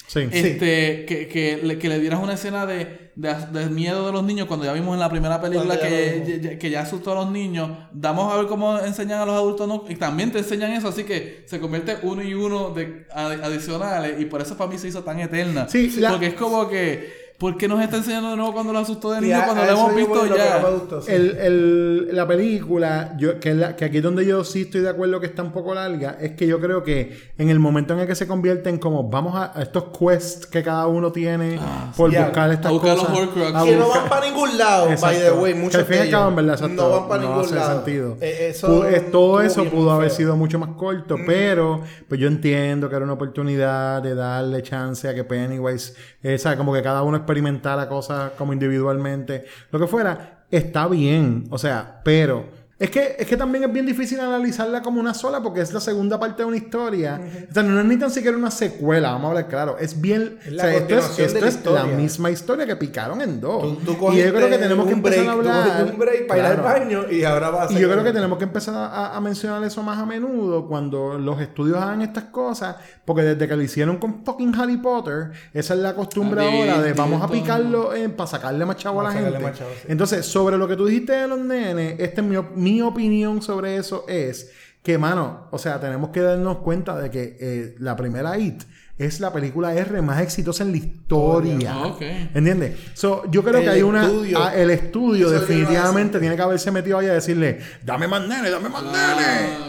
Sí. Este, que, que, le, que le dieras una escena de, de, de miedo de los niños cuando ya vimos en la primera película ya que, ya- que ya asustó a los niños. Damos a ver cómo enseñan a los adultos ¿no? y también te enseñan eso, así que se convierte uno y uno de adi- adicionales y por eso para mí se hizo tan eterna. Sí, la- Porque es como que ¿Por qué nos está enseñando de nuevo cuando lo asustó de niño cuando a lo eso hemos visto lo que ya? gustó, sí. El, el- la película, yo, que, es la- que aquí es donde yo sí estoy de acuerdo que está un poco larga, es que yo creo que en el momento en el que se convierte en como vamos a, a estos quests que cada uno tiene por sí. buscar estas A buscar los cosas. A que no van para ningún lado, by the Exacto. way, Que muchos al fin y de al cabo, en ellos verdad, exacto, no van para no ningún hace lado. sentido. Eh, eso eh, todo estuvo eso pudo haber feo. sido mucho más corto, pero pues yo entiendo que era una oportunidad de darle chance a que Pennywise, eh, sabe, como que cada uno experimentara cosas como individualmente, lo que fuera, está bien, o sea, pero es que, es que también es bien difícil analizarla como una sola porque es la segunda parte de una historia. O sea, no es ni tan siquiera una secuela, vamos a hablar claro. Es bien. Es o la sea, esto es, de la es la historia. misma historia que picaron en dos. Tú, tú y yo creo que tenemos que empezar break, a hablar. un break para ir al Claro. baño y ahora vas a Y yo creo que tenemos que empezar a, a mencionar eso más a menudo cuando los estudios hagan estas cosas, porque desde que lo hicieron con fucking Harry Potter, esa es la costumbre Ah, ahora de vamos a picarlo eh, para sacarle más chavo a la gente. sí. Entonces, sobre lo que tú dijiste de los nenes, esta es mi, mi opinión sobre eso es que, mano, o sea, tenemos que darnos cuenta de que eh, la primera It es la película R más exitosa en la historia. Ok. ¿Entiendes? So, yo creo El que hay una. estudio. ah, el estudio definitivamente tiene que haberse metido ahí a decirle: Dame más nene, dame más Ah,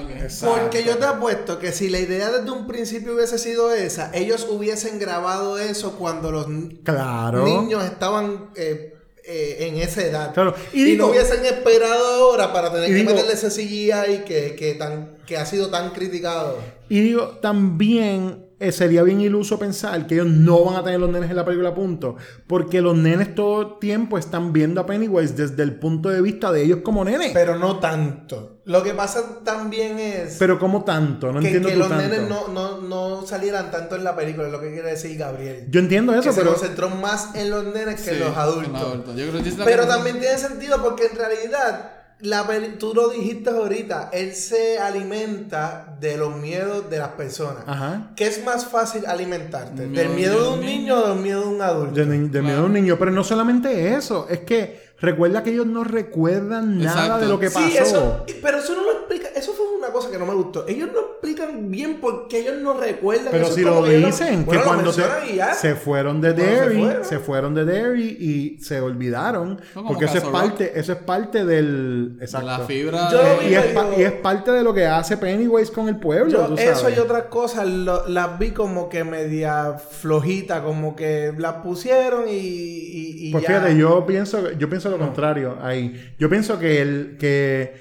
nene. Porque yo te apuesto que si la idea desde un principio hubiese sido esa, ellos hubiesen grabado eso cuando los Claro. niños estaban eh, eh, en esa edad. Claro. Y no hubiesen esperado ahora para tener que digo- meterle ese CGI que, que, tan, que ha sido tan criticado. Y digo, también eh, sería bien iluso pensar que ellos no van a tener los nenes en la película, punto. Porque los nenes todo el tiempo están viendo a Pennywise desde el punto de vista de ellos como nenes. Pero, Pero no tanto. Lo que pasa también es como tanto, no que, entiendo que tú los tanto. nenes no, no, no salieran tanto en la película, es lo que quiere decir Gabriel. Yo entiendo eso, que pero. se concentró más en los nenes que Sí, en los adultos. Yo creo que Pero que- también tiene sentido porque en realidad, la tú lo dijiste ahorita, él se alimenta de los miedos de las personas. Ajá. ¿Qué es más fácil alimentarte? ¿Del miedo de un de niño o del miedo de un adulto? De, ni- de miedo a un niño. Pero no solamente eso. Es que recuerda que ellos no recuerdan nada Exacto. de lo que pasó. Sí, eso, pero eso no lo explica. Eso fue una cosa que no me gustó. Ellos no explican bien por qué ellos no recuerdan. Pero eso si lo dicen, no- bueno, que lo cuando se, fueron de se Derry, fueron. se fueron de Derry y se olvidaron. Porque eso es Rock. parte, eso es parte del. Exacto. la fibra Yo de- vi- Y es, yo- y es parte de lo que hace Pennywise con el pueblo. Yo tú eso y otras cosas lo- las vi como que media flojita, como que las pusieron y, y, y Pues ya. fíjate, yo pienso, yo pienso lo contrario ahí. Yo pienso que el que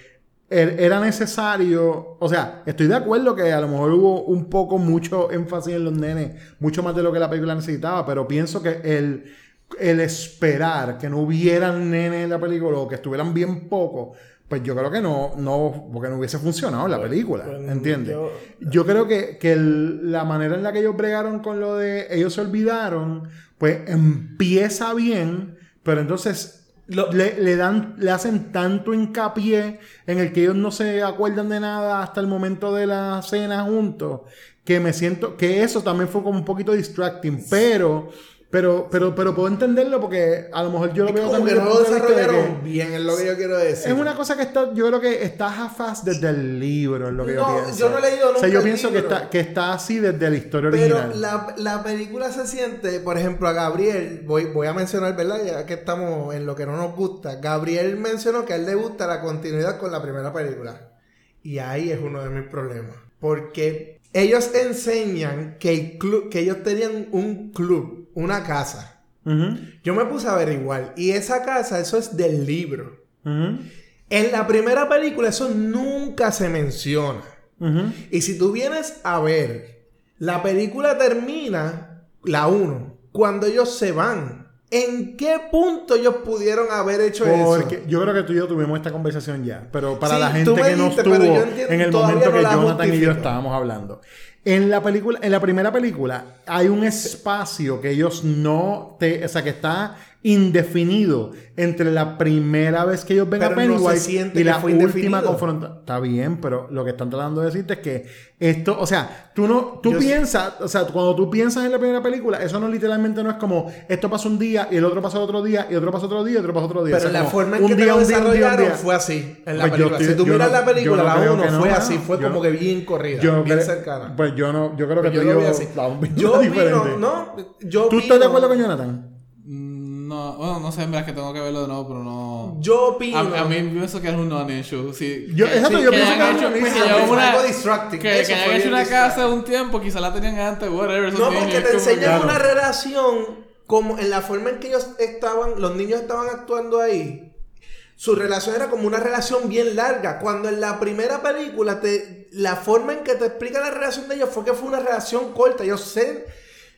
er- era necesario, o sea, estoy de acuerdo que a lo mejor hubo un poco mucho énfasis en los nenes, mucho más de lo que la película necesitaba, pero pienso que el, el esperar que no hubieran nenes en la película o que estuvieran bien poco, pues yo creo que no, no, porque no hubiese funcionado la película, pues, ¿entiendes? yo- Yo creo que, que el- la manera en la que ellos bregaron con lo de ellos se olvidaron, pues empieza bien, pero entonces Lo- le, le dan, le hacen tanto hincapié en el que ellos no se acuerdan de nada hasta el momento de la cena juntos, que me siento, que eso también fue como un poquito distracting, pero, pero, pero, pero puedo entenderlo porque a lo mejor yo lo veo como que también. no desde lo de desarrollaron que- bien, es lo que yo quiero decir. es una cosa que está, yo creo que está half desde el libro, es lo que yo No, pienso. yo no he leído O sea, nunca yo el pienso que está, que está así desde la historia Pero original. la, la película se siente, por ejemplo, a Gabriel, voy, voy a mencionar, ¿verdad? Ya que estamos en lo que no nos gusta. Gabriel mencionó que a él le gusta la continuidad con la primera película. Y ahí es uno de mis problemas. Porque ellos enseñan que, el club, que ellos tenían un club, una casa. Yo me puse a averiguar. Y esa casa, eso es del libro. En la primera película eso nunca se menciona. Y si tú vienes a ver, la película termina, la 1, cuando ellos se van. ¿En qué punto ellos pudieron haber hecho Porque eso? yo creo que tú y yo tuvimos esta conversación ya, pero para Sí, la gente que no estuvo en el momento no que Jonathan y yo estábamos hablando. En la película, en la primera película, hay un espacio que ellos no te, o sea, que está indefinido entre la primera vez que ellos ven Pero a no se Pennywise siente y la última confrontación. Está bien, pero lo que están tratando de decirte es que esto, o sea, tú no, tú Yo- piensas, o sea, cuando tú piensas en la primera película, eso no literalmente no es como esto pasó un día y el otro pasó otro día y otro pasó otro día y otro pasó otro día. Pero O sea, la forma en que te día, lo día, un desarrollaron fue así en la Pues película. estoy- si tú miras no- la película, no la creo 1 que no, fue así, fue como no- que bien corrida, bien cercana. Pues yo no, yo creo que Pues tú yo y lo yo vi así. la vimos Yo diferente. vino, no, yo ¿Tú estás de acuerdo con Jonathan? no. Bueno, no sé, en verdad es que tengo que verlo de nuevo, pero no. Yo opino. A, a mí pienso que es un non-issue. Sí, Yo- que- exacto, sí, yo que pienso que es hecho- un non-issue. Que, que fue hayan hecho una casa un tiempo, quizá la tenían antes, whatever. No, porque te enseñan claro. una relación como en la forma en que ellos estaban, los niños estaban actuando ahí. Su relación era como una relación bien larga. Cuando en la primera película, te, la forma en que te explica la relación de ellos fue que fue una relación corta. Ellos se,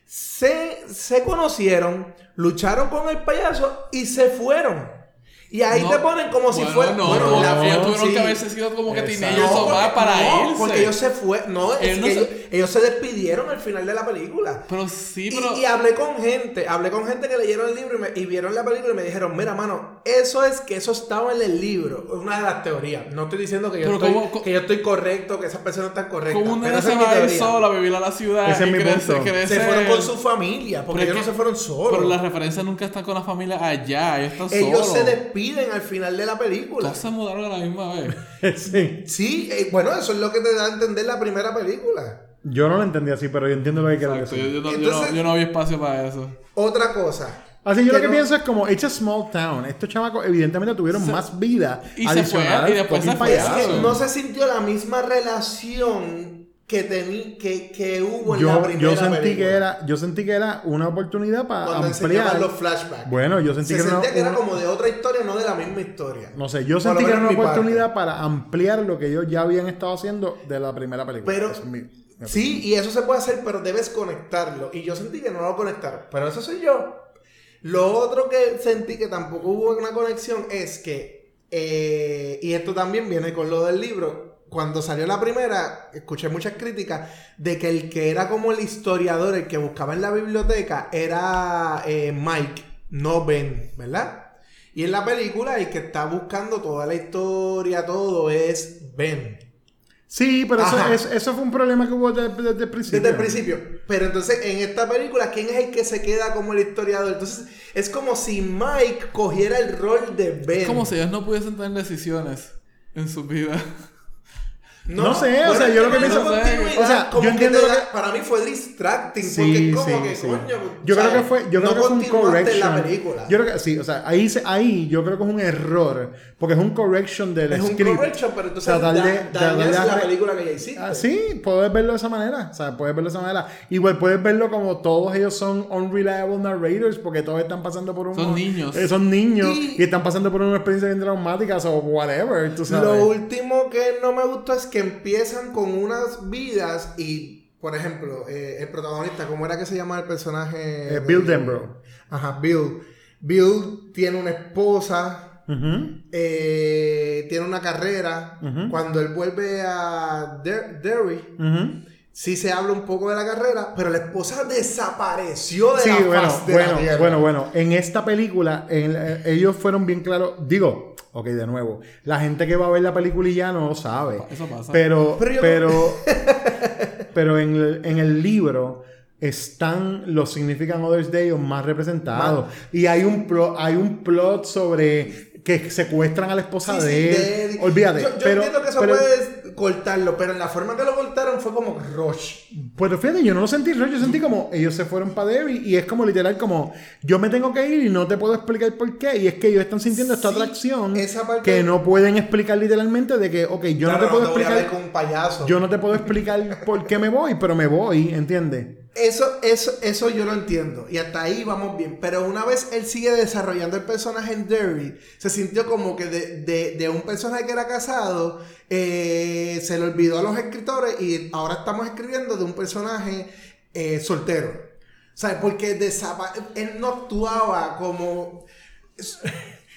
se, se conocieron, lucharon con el payaso y se fueron. Y ahí No, te ponen como si bueno, fuera. no, bueno, no, la- no, ellos tuvieron sí. que haberse sido como que teenagers o más porque- para no, irse. Porque ellos se fue, no, es Él no que se- ellos, ellos se despidieron al final de la película. Pero sí, Y- pero. Y, hablé con gente, hablé con gente que leyeron el libro y, me- y vieron la película y me dijeron, mira, mano, eso es que eso estaba en el libro. Es una de las teorías. No estoy diciendo que yo, Pero estoy, cómo- que yo estoy correcto, que esas personas están correctas. como un pero nene esa se va a ir solo a vivir a la ciudad. Ese es y mi crece- punto. crece- Se fueron con su familia, porque ellos no se fueron solos. Pero las referencias nunca están con la familia allá, ellos están ellos solos. se despiden al final de la película. Todos se mudaron a la misma vez. sí. Sí, eh, bueno, eso es lo que te da a entender la primera película. Yo no lo entendí así, pero yo entiendo lo que quiero Exacto, decir. yo, yo no, yo, Entonces- no, yo no había espacio para eso. Otra cosa. Así yo lo que no- pienso es como, it's a small town. Estos chamacos evidentemente tuvieron más vida y se adicional fue, y después se fue. que no se sintió la misma relación que, tení, que, que hubo en la primera yo sentí película. que era, yo sentí que era una oportunidad para Cuando ampliar. los flashbacks. Bueno, yo sentí Se que era sentía una, que era una- como de otra historia, no de la misma historia. no sé, yo Por sentí que era una parte. oportunidad para ampliar lo que ellos ya habían estado haciendo de la primera película. Pero- Esa es mi- mi Sí, y eso se puede hacer, pero debes conectarlo. Y yo sentí que no lo conectaron. Pero eso soy yo. Lo otro que sentí que tampoco hubo una conexión es que, eh, y esto también viene con lo del libro, cuando salió la primera, escuché muchas críticas de que el que era como el historiador, el que buscaba en la biblioteca, era eh, Mike, no Ben, ¿verdad? Y en la película el que está buscando toda la historia, todo es Ben. Sí, pero eso, fue un problema que hubo desde, desde el principio. Desde el principio. Pero entonces, en esta película, ¿quién es el que se queda como el historiador? Entonces, es como si Mike cogiera el rol de Ben. Es como si ellos no pudiesen tener decisiones en su vida. No sé, o sea, es yo lo que no pienso- o sea, yo que entiendo lo da- que- Para mí fue distracting, Sí, porque es como sí, que, sí. coño... Yo creo ¿sabes? que fue, yo no creo que fue un correction. la película. Yo creo que sí, o sea, ahí, ahí yo creo que es un error, porque es un correction del Es un script. correction, pero entonces O sea, darle- da- darle dañas la película que ya hiciste. Ah, sí, puedes verlo de esa manera. O sea, puedes verlo de esa manera. Igual puedes verlo como todos ellos son unreliable narrators porque todos están pasando por un. Son niños. eh, son niños Y- y, están pasando por una experiencia bien traumática o whatever. Tú sabes. Lo último que no me gustó es que empiezan con unas vidas y, por ejemplo, eh, el protagonista, ¿cómo era que se llama el personaje? Eh, Bill Denbrough. Ajá, Bill. Bill tiene una esposa, eh, tiene una carrera. Cuando él vuelve a Der- Derry. Sí se habla un poco de la carrera, pero la esposa desapareció de Sí, la bueno, faz de la bueno, tierra. bueno, bueno. En esta película, en- eh, ellos fueron bien claros. Digo, ok, de nuevo. La gente que va a ver la película y ya no lo sabe. Eso pasa. Pero, Pero pero, yo- pero, en, el, en el libro están los Significant Others de ellos más representados. Y hay un, plo- hay un plot sobre que secuestran a la esposa Sí, de él. de- Olvídate. Yo, yo pero, entiendo que eso pero- puedes cortarlo, pero en la forma que lo cortaron fue como rush. Pero fíjate, yo no lo sentí rollo, yo sentí como ellos se fueron para Derry y es como literal como yo me tengo que ir y no te puedo explicar por qué. Y es que ellos están sintiendo esta Sí, atracción parte- que no pueden explicar literalmente de que, ok, yo no te puedo voy a ver explicar, con un payaso. yo no te puedo explicar por qué me voy, pero me voy, ¿entiendes? Eso, eso, eso yo lo entiendo. Y hasta ahí vamos bien. Pero una vez él sigue desarrollando el personaje en Derry, se sintió como que de, de- de un personaje que era casado, eh, se le olvidó a los escritores y ahora estamos escribiendo de un personaje eh, soltero. ¿Sabes? Porque él no actuaba como...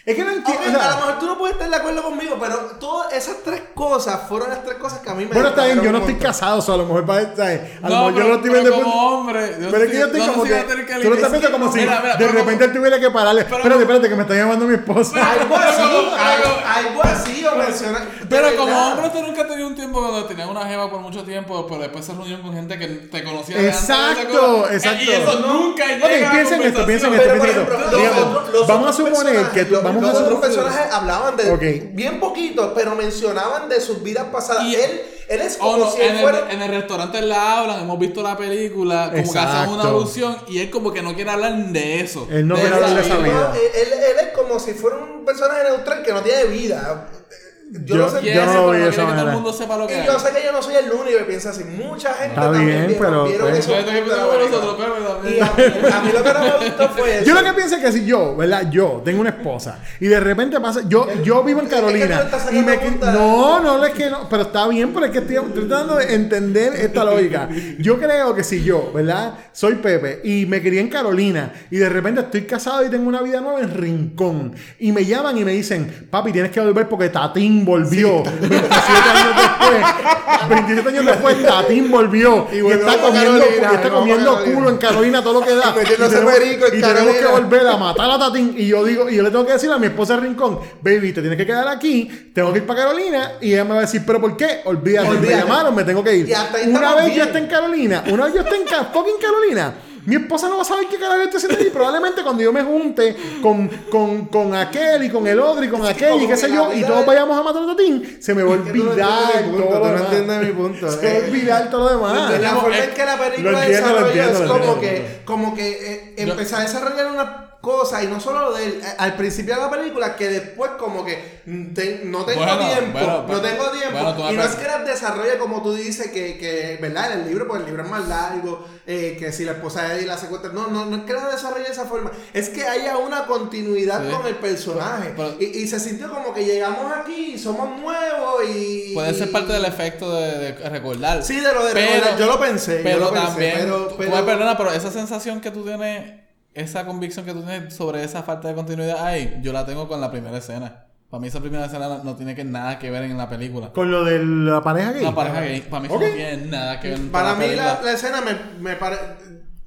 Es que no Ok, entiendo. o a lo mejor tú no puedes estar de acuerdo conmigo, pero todas esas tres cosas fueron las tres cosas que a mí me bueno, está bien, yo no estoy casado, o sea, a lo mejor para, ¿sabes? A lo No, mejor yo lo estoy pero viendo como por- hombre, yo Pero es que yo estoy no como si que. va a tener que Tú lo estás aliviar- viendo como si Mira, mira, de repente él tuviera que pararle. pero espérate, espérate, que me está llamando mi esposa. Algo así, Pero- algo, algo así o mencionar. Pero como verdad. hombre, tú nunca has tenido un tiempo cuando tenías una jeva por mucho tiempo, pero después se reunión con gente que te conocía Exacto, cosa. exacto. Y eso nunca llega Ok, piensen esto, piensen esto, piensen esto. vamos a suponer que tú, vamos los a otros personajes hablaban de Ok. bien poquito, pero mencionaban de sus vidas pasadas. Y- él, él es Oh, como no, si en, él fuera. el, en el restaurante la hablan, hemos visto la película, como que hacen una Exacto. alusión y él como que no quiere hablar de eso. Él no quiere hablar de esa vida. vida. Él, él- él es como si fuera un personaje neutral que no tiene vida. Yo, Yo- no sé yo no lo vi de no esa quiere que todo el manera. mundo sepa lo que Y yo sé que yo no soy el único que piensa así. Mucha gente Está también bien, vieron- pero, vieron pues, esos Fíjate que puntos de la tenemos película. nosotros, pero también. Y a, a mí lo que no me gustó fue eso. Yo lo que pienso es que si yo, ¿verdad? Yo tengo una esposa y de repente pasa, yo, yo vivo en Es que tú Carolina y me punta. no, no es que no, pero está bien, pero es que estoy estoy tratando de entender esta lógica. Yo creo que si yo, ¿verdad? Soy Pepe y me crié en Carolina y de repente estoy casado y tengo una vida nueva en Rincón y me llaman y me dicen, papi, tienes que volver porque Tatín volvió. 27 años después, 27 años después, Tatín volvió y, está comiendo, Carolina, y está comiendo culo en Carolina todo lo que da. Y tenemos- perico en y tenemos que volver a matar a Tatín. Y yo digo, y yo le tengo que decir a mi esposa Rincón, baby, te tienes que quedar aquí, tengo que ir para Carolina. Y ella me va a decir, ¿pero por qué? Olvídate, me Olvídate. llamaron, me tengo que ir. Una vez yo esté en Carolina, una vez yo esté en fucking Carolina. Mi esposa no va a saber qué carajo yo estoy haciendo allí. Probablemente cuando yo me junte con, con, con aquel y con el otro y con aquel y qué sé que yo, la y todos vayamos a matar a Tatín, se me va a olvidar entiendes mi punto, todo lo no demás. mi punto. Se va a olvidar todo lo demás. De la forma en que la película desarrolla entiendo, es como entiendo. que, como que eh, empezar a desarrollar una cosa y no solo de él, eh, al principio de la película que después como que te- no tengo Bueno, tiempo, bueno, no pero- tengo tiempo bueno, y no es que las desarrolla como tú dices que, que verdad en el libro porque el libro es más largo eh, que si la esposa de él la secuestra no, no, no es que la desarrolle de esa forma es que haya una continuidad Sí. con el personaje Pero- y, y se sintió como que llegamos aquí y somos nuevos y Puede ser parte del efecto de, de recordar. Sí, de lo de Pero- recordar. Yo lo pensé, yo Pero lo pensé, también, pero- tú- tú pero- me perdonas, pero esa sensación que tú tienes, esa convicción que tú tienes sobre esa falta de continuidad ahí, yo la tengo con la primera escena. Para mí esa primera escena no- tiene que nada que ver en la película. Con lo de la pareja gay. La pareja gay, para mí eso no tiene nada que ver con Para la mí la, la escena me, me parece...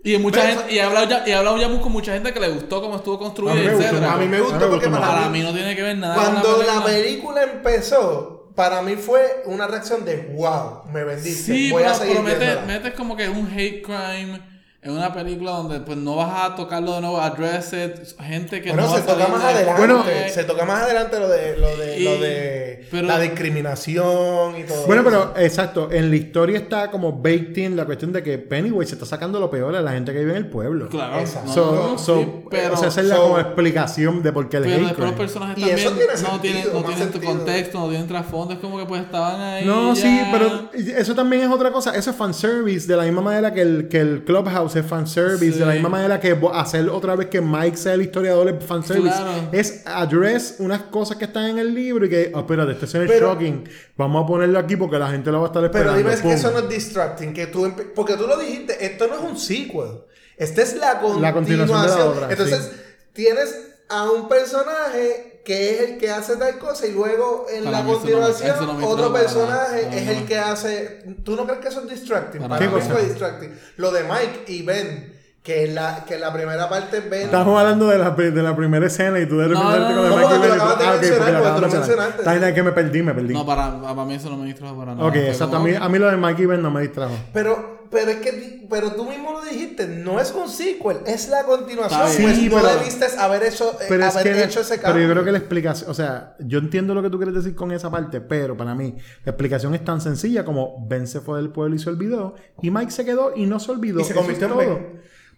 Y mucha gente, y he hablado ya, y he hablado ya con mucha gente que le gustó cómo estuvo construida, A mí me gustó, etcétera. A mí me gustó porque para, Para mí, mí no tiene que ver nada con cuando la película. película empezó, para mí fue una reacción de wow, me vendiste. Sí, voy pero, a seguir pero metes, viéndola". metes como que un hate crime en una película donde pues no vas a tocarlo de nuevo, address it, gente que Bueno, no se toca más de- adelante. Bueno, se toca más adelante lo de, lo de, Y- lo de pero- la discriminación y todo Bueno, eso. pero exacto, en la historia está como baked in la cuestión de que Pennywise se está sacando lo peor a la gente que vive en el pueblo. Claro, Exacto. So, no, no, so, sí, pero, o sea, esa es la so- como explicación de por qué el pero hate después los personajes Y también eso tiene no sentido, tienen, no tienen sentido. contexto, no tienen trasfondo, es como que pues estaban ahí. No, ya. sí, pero eso también es otra cosa. Eso es fanservice, de la misma manera que el, que el Clubhouse es fanservice, Sí. de la misma manera que hacer otra vez que Mike sea el historiador es fanservice. Claro. Es address unas cosas que están en el libro y que, oh, espérate, este es el Pero- shocking. Vamos a ponerlo aquí porque la gente lo va a estar esperando. Pero dime es que eso no es distracting, que tú porque tú lo dijiste, esto no es un sequel. Esta es la continuación. La continuación de la obra, Entonces, sí. tienes a un personaje que es el que hace tal cosa y luego en Para la no continuación no me otro personaje nada. es No, el no. que hace ¿Tú no crees que eso es distracting? Para Para mí fue distracting. Lo de Mike y Ben, que la, que la primera parte Ben Estamos hablando de la, de la primera escena y tú de repente No, no, no, lo y acabas de ah, mencionar, mencionaste. Está que me perdí, me perdí. No, para, para mí eso no me distrajo para nada. ok, exacto. A mí, a mí lo de Mikey Bell no me distrajo. Pero, pero es que pero tú mismo lo dijiste, no es un sequel, es la continuación. Pues bien. no Sí, pero- debiste haber hecho, eh, Pero es haber que, hecho ese pero cambio. yo creo que la explicación, o sea, yo entiendo lo que tú quieres decir con esa parte, pero para mí la explicación es tan sencilla como Ben se fue del pueblo y se olvidó, y Mike se quedó y no se olvidó. Y se convirtió en todo.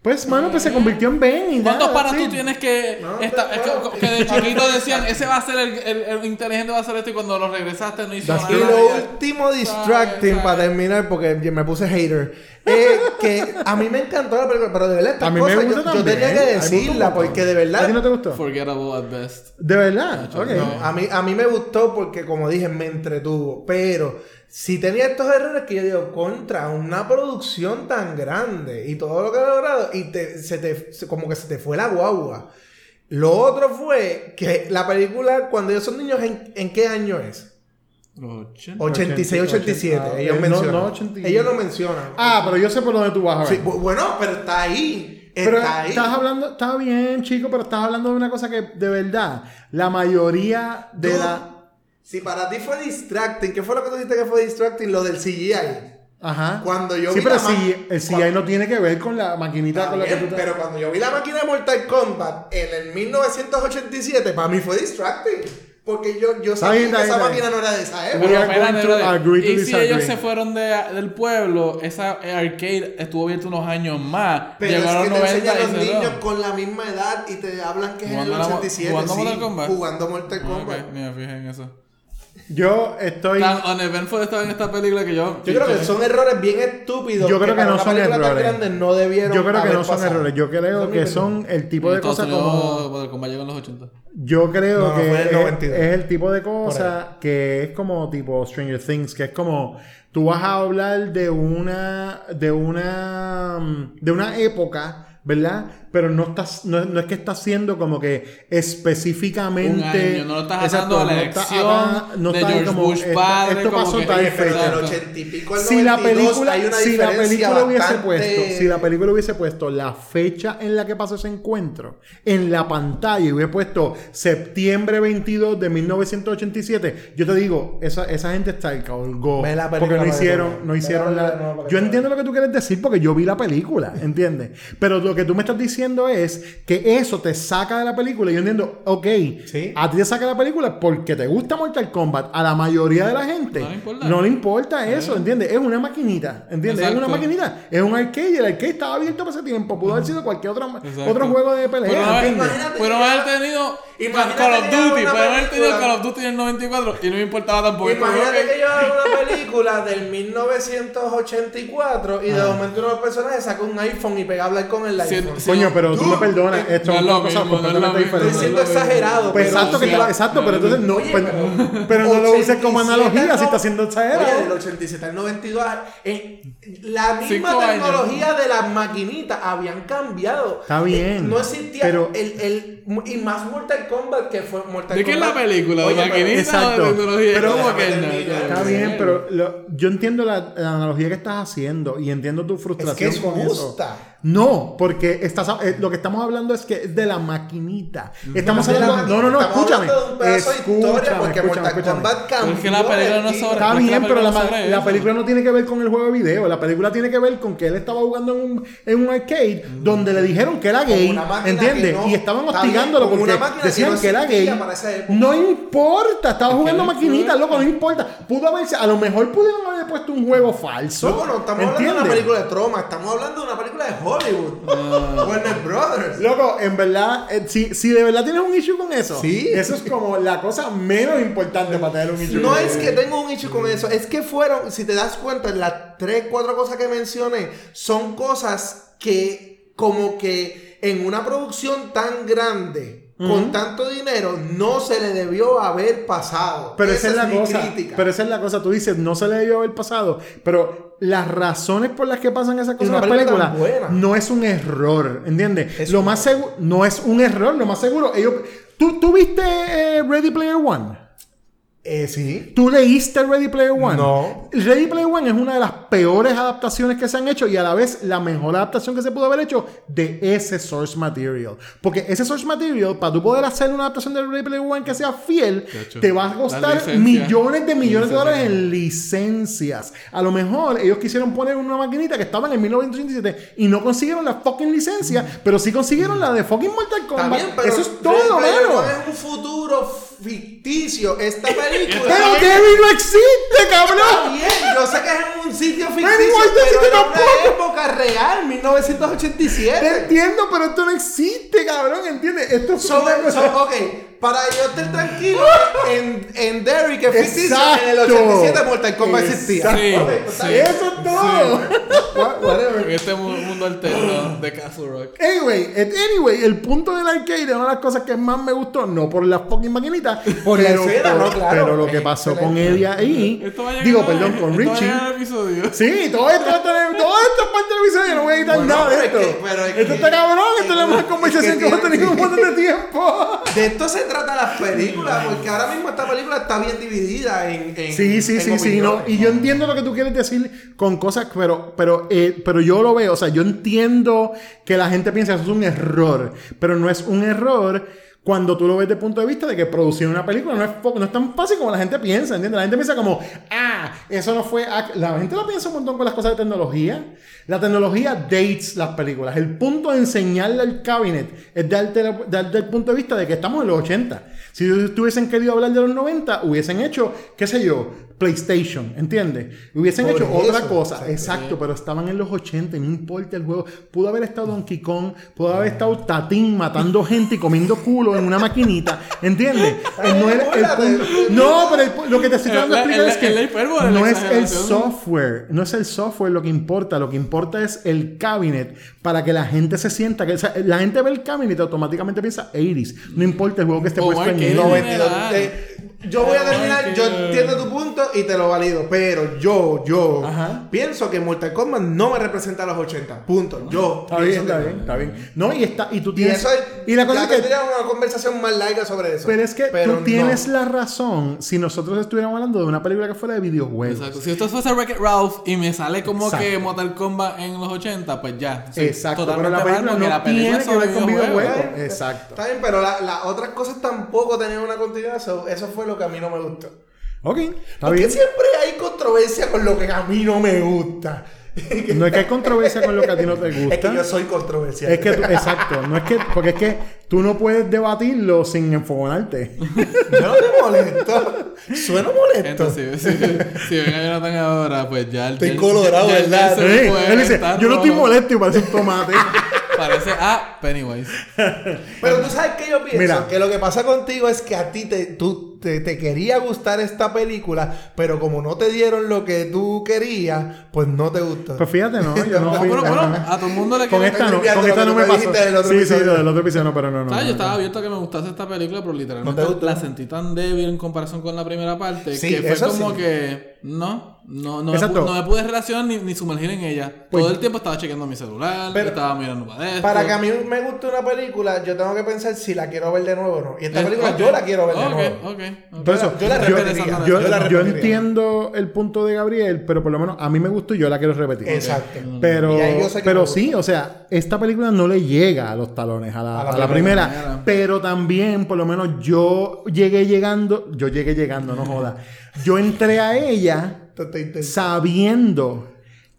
Pues, mano, pues se convirtió en Ben y ¿Cuántos nada, panas sí. tú tienes que, No, esta- que, que de chiquito decían, ese va a ser el, el, el inteligente, va a ser esto, y cuando lo regresaste no hizo That's Y nada. lo último distracting para terminar, porque me puse hater, es que a mí me encantó la película, pero de verdad estas A mí me cosas gusta yo, yo también. tenía que decirla, porque de ¿A ti no verdad, te gustó? Forgettable at best. De verdad, a, mí, a mí me gustó porque como dije, me entretuvo, pero si tenía estos errores que yo digo, contra una producción tan grande y todo lo que ha logrado, y te, se te, como que se te fue la guagua. Lo otro fue que la película, cuando ellos son niños, ¿en, en qué año es? Los 80. 86, 87. Ah, ellos mencionan. No, no, 80. Ellos lo mencionan. Ah, pero yo sé por dónde tú vas a ver. Sí, bu- bueno, pero está ahí. Pero está ahí. estás hablando, está bien, chico, pero estás hablando de una cosa que de verdad, la mayoría de la. Si para ti fue distracting, ¿qué fue lo que tú dijiste que fue distracting? Lo del CGI. Ajá. Cuando yo sí, vi pero la si el CGI no tiene que ver con la maquinita con la que tú te- pero cuando yo vi la máquina de Mortal Kombat en el 1987, para mí fue distracting. Porque yo, yo sabía que esa máquina no era de esa época. Y si ellos se fueron de, del pueblo, esa arcade estuvo abierta unos años más. Pero Llegó a es los que te 90 enseñan y los niños con la misma edad y te hablan que es en el Jugando la mo- 87. jugando Mortal Kombat. Jugando Mortal Ah, Kombat. me fijé en eso. Yo estoy. Tan uneventful estaba en esta película que yo. Yo creo que son errores bien estúpidos. Yo creo que no son errores. grande no debieron Yo creo que no son pasado. errores. Yo creo que son el tipo de cosas como. Llegó en los 80. Yo creo No, que es, 92. es el tipo de cosa que es como tipo Stranger Things, que es como tú vas a hablar de una de una mm, de una época, ¿verdad? Pero no estás no, no es que estás haciendo como que específicamente Un año, no lo estás atando a la no elección acá, no de George como, Bush esta- padre, esto como pasó que- tal fecha. del 80 y pico al si la 92 película, hay una si la película hubiese bastante- puesto, si la película hubiese puesto la fecha en la que pasó ese encuentro en la pantalla y hubiese puesto septiembre 22 de 1987, yo te digo, esa, esa gente está el colgó Ve la película porque no hicieron, no hicieron la yo entiendo lo que tú quieres decir porque yo vi la película, ¿entiendes? Pero lo que tú me estás diciendo es que eso te saca de la película y yo entiendo, ok, Sí. a ti te saca de la película porque te gusta Mortal Kombat, a la mayoría de la gente No le importa. no le importa eso, ¿entiendes? Es una maquinita, ¿entiendes? Es Exacto. una maquinita, es un arcade y el arcade estaba abierto para ese tiempo, pudo haber sido cualquier otro, Exacto. otro juego de pelea, Pero haber, tenido imagínate Call of Duty, pero haber tenido Call of Duty en el 94 y no me importaba tampoco. Imagínate que yo hago una película del 1984 y de momento uno de los personajes saca un iPhone y pega a hablar con el Sí, iPhone. sí. Coño, pero tú me perdonas, esto no es es una lo cosa es completamente mismo. Estoy diferente. siendo exagerado. Pues pero exacto, que exacto, pero entonces no, Oye, pues, pero- pero no lo uses como 87 analogía si está siendo exagerado. Oye, del 87 al 92, eh, la misma Cinco años. tecnología de las maquinitas habían cambiado. Está bien, Eh, no existía pero- el, el, y más Mortal Kombat que fue Mortal ¿De qué es Kombat. la película? ¿De Oye, pero- maquinita exacto. o de tecnología? Pero- ¿Cómo que. Está bien, pero lo- yo entiendo la, la analogía que estás haciendo y entiendo tu frustración es con justa. No, porque estás, eh, lo que estamos hablando es que es de la maquinita. Estamos De la hablando. No, no, no, Estamos escúchame. hablando de un pedazo de historia Escúchame, porque escúchame, escúchame. Kombat cambió. Es que la película no sobre- Está Pero es que bien, la pero la, película ma- sobre la eso. película no tiene que ver con el juego de video. La película tiene que ver con que él estaba jugando en un, en un arcade donde le dijeron que era gay. ¿Entiendes? no- y estaban bien, hostigándolo con porque una máquina que decían no que, era gay. No importa, estaba jugando importa. loco, no importa. Pudo haberse, a lo mejor pudieron haber puesto un juego falso. Loco, no estamos hablando de una película de troma, estamos hablando de una película de Hollywood. Ah. Warner Brothers. Loco, en verdad, eh, si, si de verdad tienes un issue con eso, Sí. eso es como la cosa menos importante para tener un issue No con es que tengo un issue con eso, es que fueron, si te das cuenta, las tres, cuatro cosas que mencioné son cosas que como que en una producción tan grande, con tanto dinero, no se le debió haber pasado. Pero esa, es la mi cosa. crítica. Pero esa es la cosa. Tú dices, no se le debió haber pasado. Pero las razones por las que pasan esas cosas en las películas no es un error. ¿Entiendes? Es Lo un- más seguro. No es un error. Lo más seguro. Ellos. ¿Tú, tú viste eh, Ready Player One? Eh, sí. ¿Tú leíste Ready Player One? No. Ready Player One es una de las peores adaptaciones que se han hecho y a la vez la mejor adaptación que se pudo haber hecho de ese source material. Porque ese source material, para tú poder hacer una adaptación de Ready Player One que sea fiel, hecho, te va a costar millones de millones de dólares en licencias. A lo mejor ellos quisieron poner una maquinita que estaba en el 1987 y no consiguieron la fucking licencia, pero sí consiguieron la de fucking Mortal Kombat. También, pero Eso es Ready todo, Player. One es un futuro ficticio. Esta película. Pero Derry no existe, Está cabrón. bien, yo sé que es en un sitio ficticio, Pero te pero existe era una tampoco. época real, Te 1987. entiendo, pero esto no existe, cabrón, ¿entiendes? Esto es So, una so, cosa- ok, para yo estar tranquilo, en, en Derry, que es ficticio, en el Exacto. 87 Mortal Kombat existía. Sí, Ok, está sí. bien. Eso es todo. What- whatever. En este mu- mundo alterno de Castle Rock. Anyway, anyway, el punto del arcade es una de las cosas que más me gustó, no por las fucking maquinitas, Por la pero, escena, por- no, claro. pero lo que pasó con Eddie ahí, digo, perdón, con Richie. Episodio. Sí, todo esto, va a tener- todo esto es parte del episodio, yo no voy a editar Bueno, nada de esto. es que- pero es esto que- está cabrón, esto es la mejor conversación que hemos tenido en un montón de tiempo. De esto se trata las películas, porque ahora mismo esta película está bien dividida en. en Sí, sí, en sí, sí, no. Y yo entiendo lo que tú quieres decir con cosas, pero, pero, eh, pero yo lo veo, o sea, yo entiendo que la gente piensa que eso es un error, pero no es un error Cuando tú lo ves desde el punto de vista de que producir una película no es, no es tan fácil como la gente piensa, ¿entiendes? La gente piensa como, ah, eso no fue... ac-". La gente lo piensa un montón con las cosas de tecnología. La tecnología dates las películas. El punto de enseñarle al cabinet es darte, darte el punto de vista de que estamos en los 80. Si tuviesen querido hablar de los 90, hubiesen hecho, qué sé yo, PlayStation, ¿entiendes? Hubiesen Por hecho otra cosa. exacto. Exacto, pero estaban en los 80, y no importa el juego. Pudo haber estado Donkey Kong, pudo haber estado Tatín matando gente y comiendo culo en una maquinita, ¿entiendes? No, era el punto- no, pero el lo que te estoy tratando de explicar es que no es el software, no es el software lo que importa, lo que importa es el cabinet para que la gente se sienta que o sea, la gente ve el cabinet y automáticamente piensa 80s, no importa el juego que esté O puesto en marketing. él. 92. Yo voy a terminar, yo entiendo tu punto y te lo valido, pero yo, yo Ajá. pienso que Mortal Kombat no me representa a los 80. Punto. Yo Está bien, está no. bien, está bien. No, y está y tú Y tienes eso es, y la cosa ya es que tendría una conversación más larga sobre eso. Pero es que Pero tú tienes no. la razón si nosotros estuviéramos hablando de una película que fuera de videojuegos. Exacto. Si esto fuese Wreck-It Ralph y me sale como Exacto. que Mortal Kombat en los 80, pues ya. Sí, Exacto, pero la película no la película tiene que sobre ver con videojuegos. videojuegos. Exacto. Está bien, pero la- las otras cosas tampoco tenían una continuidad. so- eso fue lo que a mí no me gustó. Ok, está Porque bien. siempre hay controversia con lo que a mí no me gusta. No es que hay controversia con lo que a ti no te Es que gusta. yo soy controversial. Es que tú- exacto, no es que, porque es que tú no puedes debatirlo sin enfogonarte. yo no te molesto. Sueno molesto. Entonces, si, si, si ven a Jonathan ahora, pues ya el Estoy colorado, ya- ya- ¿verdad? ya él dice, yo no estoy rojo". molesto y parece un tomate. Parece a Pennywise. Pero tú sabes que yo pienso Mira. que lo que pasa contigo es que a ti te, tú, te, te quería gustar esta película, pero como no te dieron lo que tú querías, pues no te gustó. Pues fíjate, no, yo no No, fui. pero bueno, ajá. a todo el mundo le Con esta no, con esta no me pasó. del otro Sí, sí, episodio. lo del otro episodio no, pero no, no. ¿Sabes? no, Yo no. estaba abierto a que me gustase esta película, pero literalmente ¿No te gustó? la sentí tan débil en comparación con la primera parte Sí, que fue eso como sí. que no, no, no, me, Exacto. no me pude relacionar ni, ni sumergir en ella. Pues- Todo el tiempo estaba chequeando mi celular, Pero- estaba mirando para esto. Para que a mí me guste una película, yo tengo que pensar si la quiero ver de nuevo o no. Y esta película yo la quiero ver de nuevo. ok, ok. Por eso, Yo la yo, repetiría. yo- Yo la yo entiendo el punto de Gabriel, pero por lo menos a mí me gustó y yo la quiero repetir. Exacto. Pero, que pero gusta. sí, o sea, esta película no le llega a los talones a la, A la a la primera. primera, Pero también, por lo menos, yo llegué llegando, yo llegué llegando, no joda. Yo entré a ella sabiendo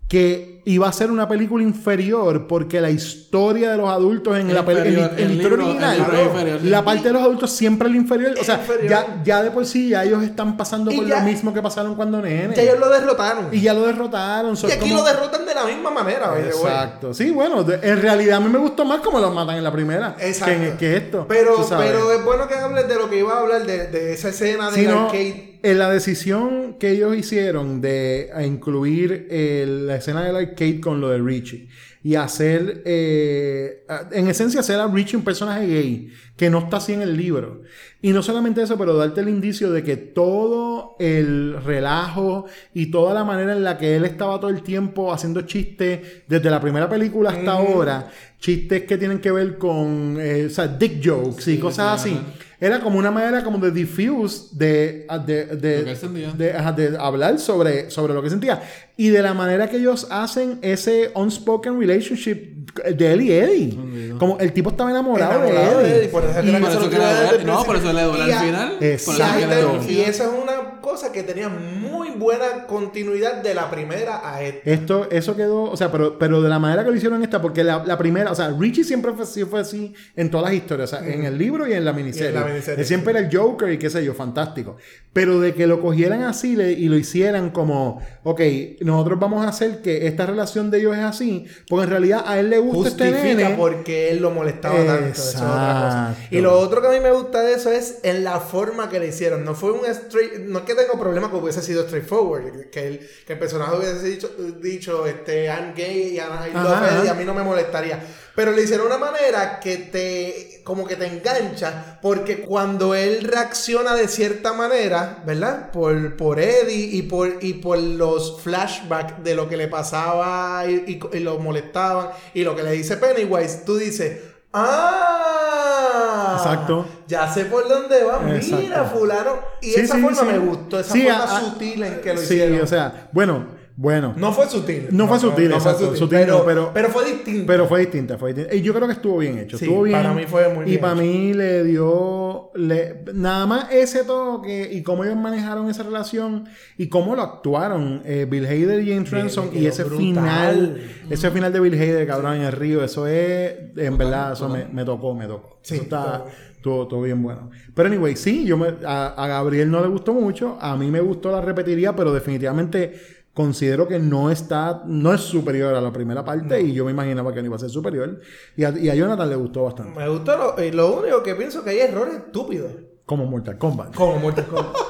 que iba a ser una película inferior porque la historia de los adultos en la película el la el original la parte de los adultos siempre es la inferior o sea inferior. ya, ya de por sí ya ellos están pasando Y por ya- lo mismo que pasaron cuando nene Ya ellos lo derrotaron. y ya lo derrotaron so, Y aquí como- lo derrotan de la misma manera, exacto sí bueno de- en realidad a mí me gustó más como lo matan en la primera Exacto. que, esto Pero, pero es bueno que hables de lo que iba a hablar, de, de esa escena no, arcade. en la decisión que ellos hicieron de incluir eh, la escena del arcade con lo de Richie y hacer, eh, en esencia, hacer a Richie un personaje gay que no está así en el libro. Y no solamente eso, pero darte el indicio de que todo el relajo y toda la manera en la que él estaba todo el tiempo haciendo chistes desde la primera película hasta ahora, chistes que tienen que ver con, eh, o sea, dick jokes y cosas así. Era como una manera como de diffuse de, de, de, de, de hablar sobre, sobre lo que sentía. Y de la manera que ellos hacen ese unspoken relationship de él y Eddie. Como el tipo estaba enamorado, Enamorado de de Eddie. Por eso Y- Por eso que el no, por eso le al final. Exacto. Y, esa es una cosa que tenía muy buena continuidad de la primera a esta. Esto, eso quedó, o sea, pero, pero de la manera que lo hicieron esta, porque la, la primera, o sea, Richie siempre fue, sí fue así en todas las historias, o sea, en el libro y en la miniserie. En la miniserie, Él siempre era el Joker y qué sé yo, fantástico. Pero de que lo cogieran así le- y lo hicieran como, ok, nosotros vamos a hacer que esta relación de ellos es así, porque en realidad a él le gusta este Justifica nene. porque él lo molestaba tanto. Eso es otra cosa. Exacto. Y lo otro que a mí me gusta de eso es en la forma que le hicieron. No fue un straight. No es que tengo problema que hubiese sido straightforward. Que el, que el personaje hubiese dicho, dicho este, I'm gay y I love Ajá. Eddie", a mí no me molestaría. Pero le hicieron una manera que te. como que te engancha. Porque cuando él reacciona de cierta manera, ¿verdad? Por, por Eddie y por, y por los flashbacks de lo que le pasaba y, y- y lo molestaban. Y lo que le dice Pennywise, tú dices. ¡Ah! Exacto. Ya sé por dónde va. Mira, fulano. Y Sí, esa sí, forma sí. me gustó. Esa Sí, forma a- sutil en que lo sí, hicieron. o sea, bueno, Bueno. No fue sutil. No, fue sutil, no pero, pero, pero fue distinto. Pero fue distinta, fue distinta. Y yo creo que estuvo bien hecho. Sí, estuvo bien. para mí fue muy Y bien para hecho. mí le dio. le- nada más ese toque y cómo ellos manejaron esa relación y cómo lo actuaron eh, Bill Hader y James Ransom. Y ese brutal. final. Ese final de Bill Hader, cabrón, en el río. Eso es. En verdad, eso me, me tocó, me tocó. Sí, eso está. Todo, todo bien bueno. Pero anyway, sí, yo me, a, a Gabriel no le gustó mucho. A mí me gustó la repetiría, pero definitivamente considero que no está, no es superior a la primera parte y yo me imaginaba que no iba a ser superior. Y a, y a Jonathan le gustó bastante. Me gustó lo, y lo único que pienso que hay errores estúpidos. Como Mortal Kombat. Como Mortal Kombat.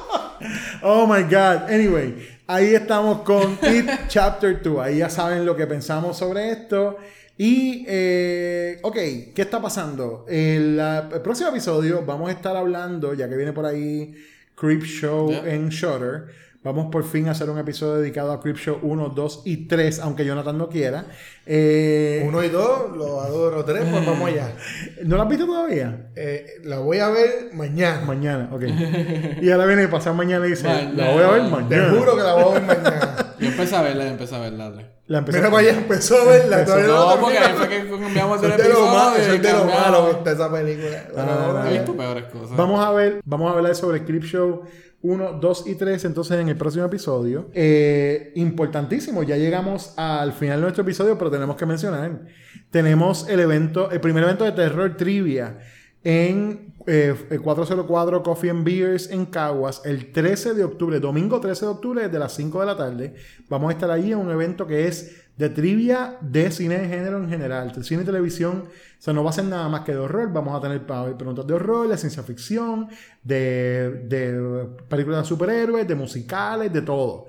Oh my God. Anyway, ahí estamos con It Chapter 2. Ahí ya saben lo que pensamos sobre esto. Y, eh, ok, ¿qué está pasando? El, el próximo episodio vamos a estar hablando, ya que viene por ahí Creep Show Ya. en Shutter. Vamos por fin a hacer un episodio dedicado a Creep Show 1, 2 y 3, aunque Jonathan no quiera. Eh, Uno y dos, los adoro. Tres, pues vamos allá. ¿No lo has visto todavía? Eh, la voy a ver mañana. Mañana, ok. y ahora viene y pasa mañana y dice, Mañana. la voy a ver Te mañana. juro que la voy a ver mañana. Yo empecé a verla, empecé a verla. La empecé Mira, vaya, empezó a verla. Empezó. No, No, porque ahí fue que cambiamos del de lo episodio. malo, y de lo malo de esa película. Ah, Bueno, no, He visto peores cosas. Vamos a ver, vamos a hablar sobre Clip Show 1, 2 y 3 entonces en el próximo episodio. Eh, importantísimo, ya llegamos al final de nuestro episodio, pero tenemos que mencionar. Tenemos el evento, el primer evento de terror trivia en eh, el 404 Coffee and Beers en Caguas el 13 de octubre, domingo 13 de octubre desde las 5 de la tarde. Vamos a estar allí en un evento que es de trivia de cine de género en general, de cine y televisión. O sea, no va a ser nada más que de horror. Vamos a tener preguntas de horror, de ciencia ficción, de, de películas de superhéroes, de musicales, de todo.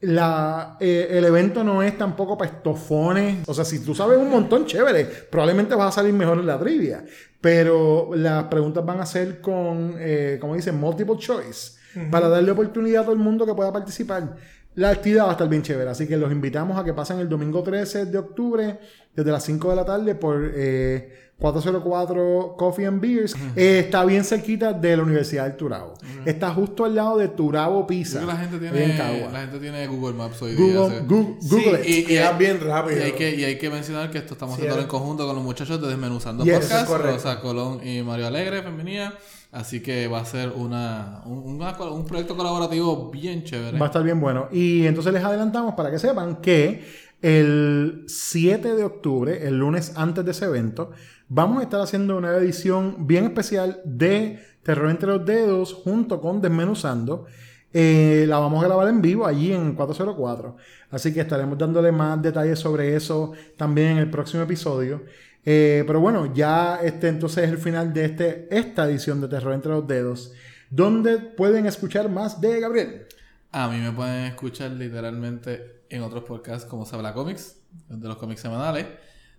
La, eh, el evento no es tampoco para estofones. O sea, si tú sabes un montón, chévere. Probablemente vas a salir mejor en la trivia. Pero las preguntas van a ser con, eh, como dicen, multiple choice. Para darle oportunidad a todo el mundo que pueda participar. La actividad va a estar bien chévere. Así que los invitamos a que pasen el domingo 13 de octubre, desde las 5 de la tarde, por eh, 404 Coffee and Beers. Eh, está bien cerquita de la Universidad del Turabo. Está justo al lado de Turabo que la gente tiene, Cagua. la gente tiene Google Maps hoy Google- día. o sea. Google- Google Sí, it. y queda bien rápido. Y hay, que, y hay que mencionar que esto estamos Sí, haciendo en conjunto con los muchachos de Desmenuzando Yes, Podcast. Rosa Colón y Mario Alegre, Femenía. Así que va a ser una, un, un proyecto colaborativo bien chévere. Va a estar bien bueno. Y entonces les adelantamos para que sepan que el 7 de octubre, el lunes antes de ese evento, vamos a estar haciendo una edición bien especial de Terror entre los Dedos junto con Desmenuzando. Eh, la vamos a grabar en vivo allí en 404. Así que estaremos dándole más detalles sobre eso también en el próximo episodio. Eh, pero bueno, ya este entonces es el final de este, esta edición de Terror entre los Dedos, donde pueden escuchar más de Gabriel. A mí me pueden escuchar literalmente en otros podcasts como Sabla Comics, de los cómics semanales.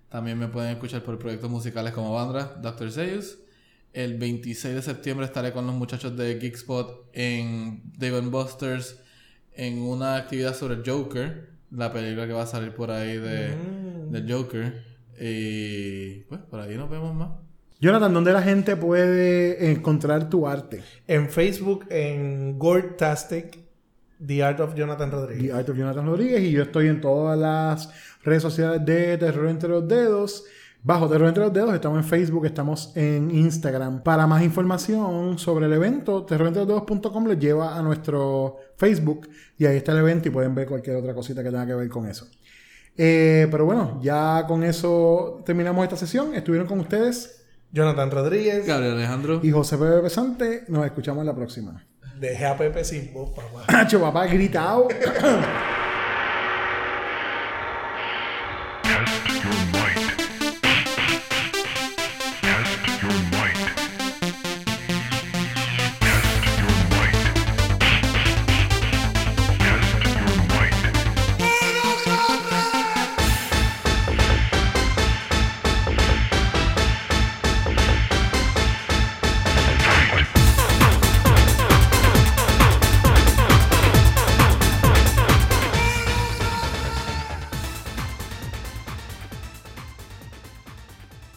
También me pueden escuchar por proyectos musicales como Bandra, Dr. Zeus. El 26 de septiembre estaré con los muchachos de Geekspot en Dave Busters en una actividad sobre Joker, la película que va a salir por ahí de, de Joker. Y pues por ahí nos vemos más. Jonathan, ¿dónde la gente puede encontrar tu arte? En Facebook, en Gortastic, The Art of Jonathan Rodríguez. The Art of Jonathan Rodríguez y yo estoy en todas las redes sociales de Terror entre los Dedos. Bajo Terror entre los Dedos, estamos en Facebook, estamos en Instagram. Para más información sobre el evento, terrorentrelos.com les lleva a nuestro Facebook y ahí está el evento y pueden ver cualquier otra cosita que tenga que ver con eso. Eh, pero bueno, ya con eso terminamos esta sesión. Estuvieron con ustedes Jonathan Rodríguez. Gabriel Alejandro. y José Pepe Pesante. Nos escuchamos en la próxima. Dejé a Pepe sin voz, papá. Hacho, papá, gritado.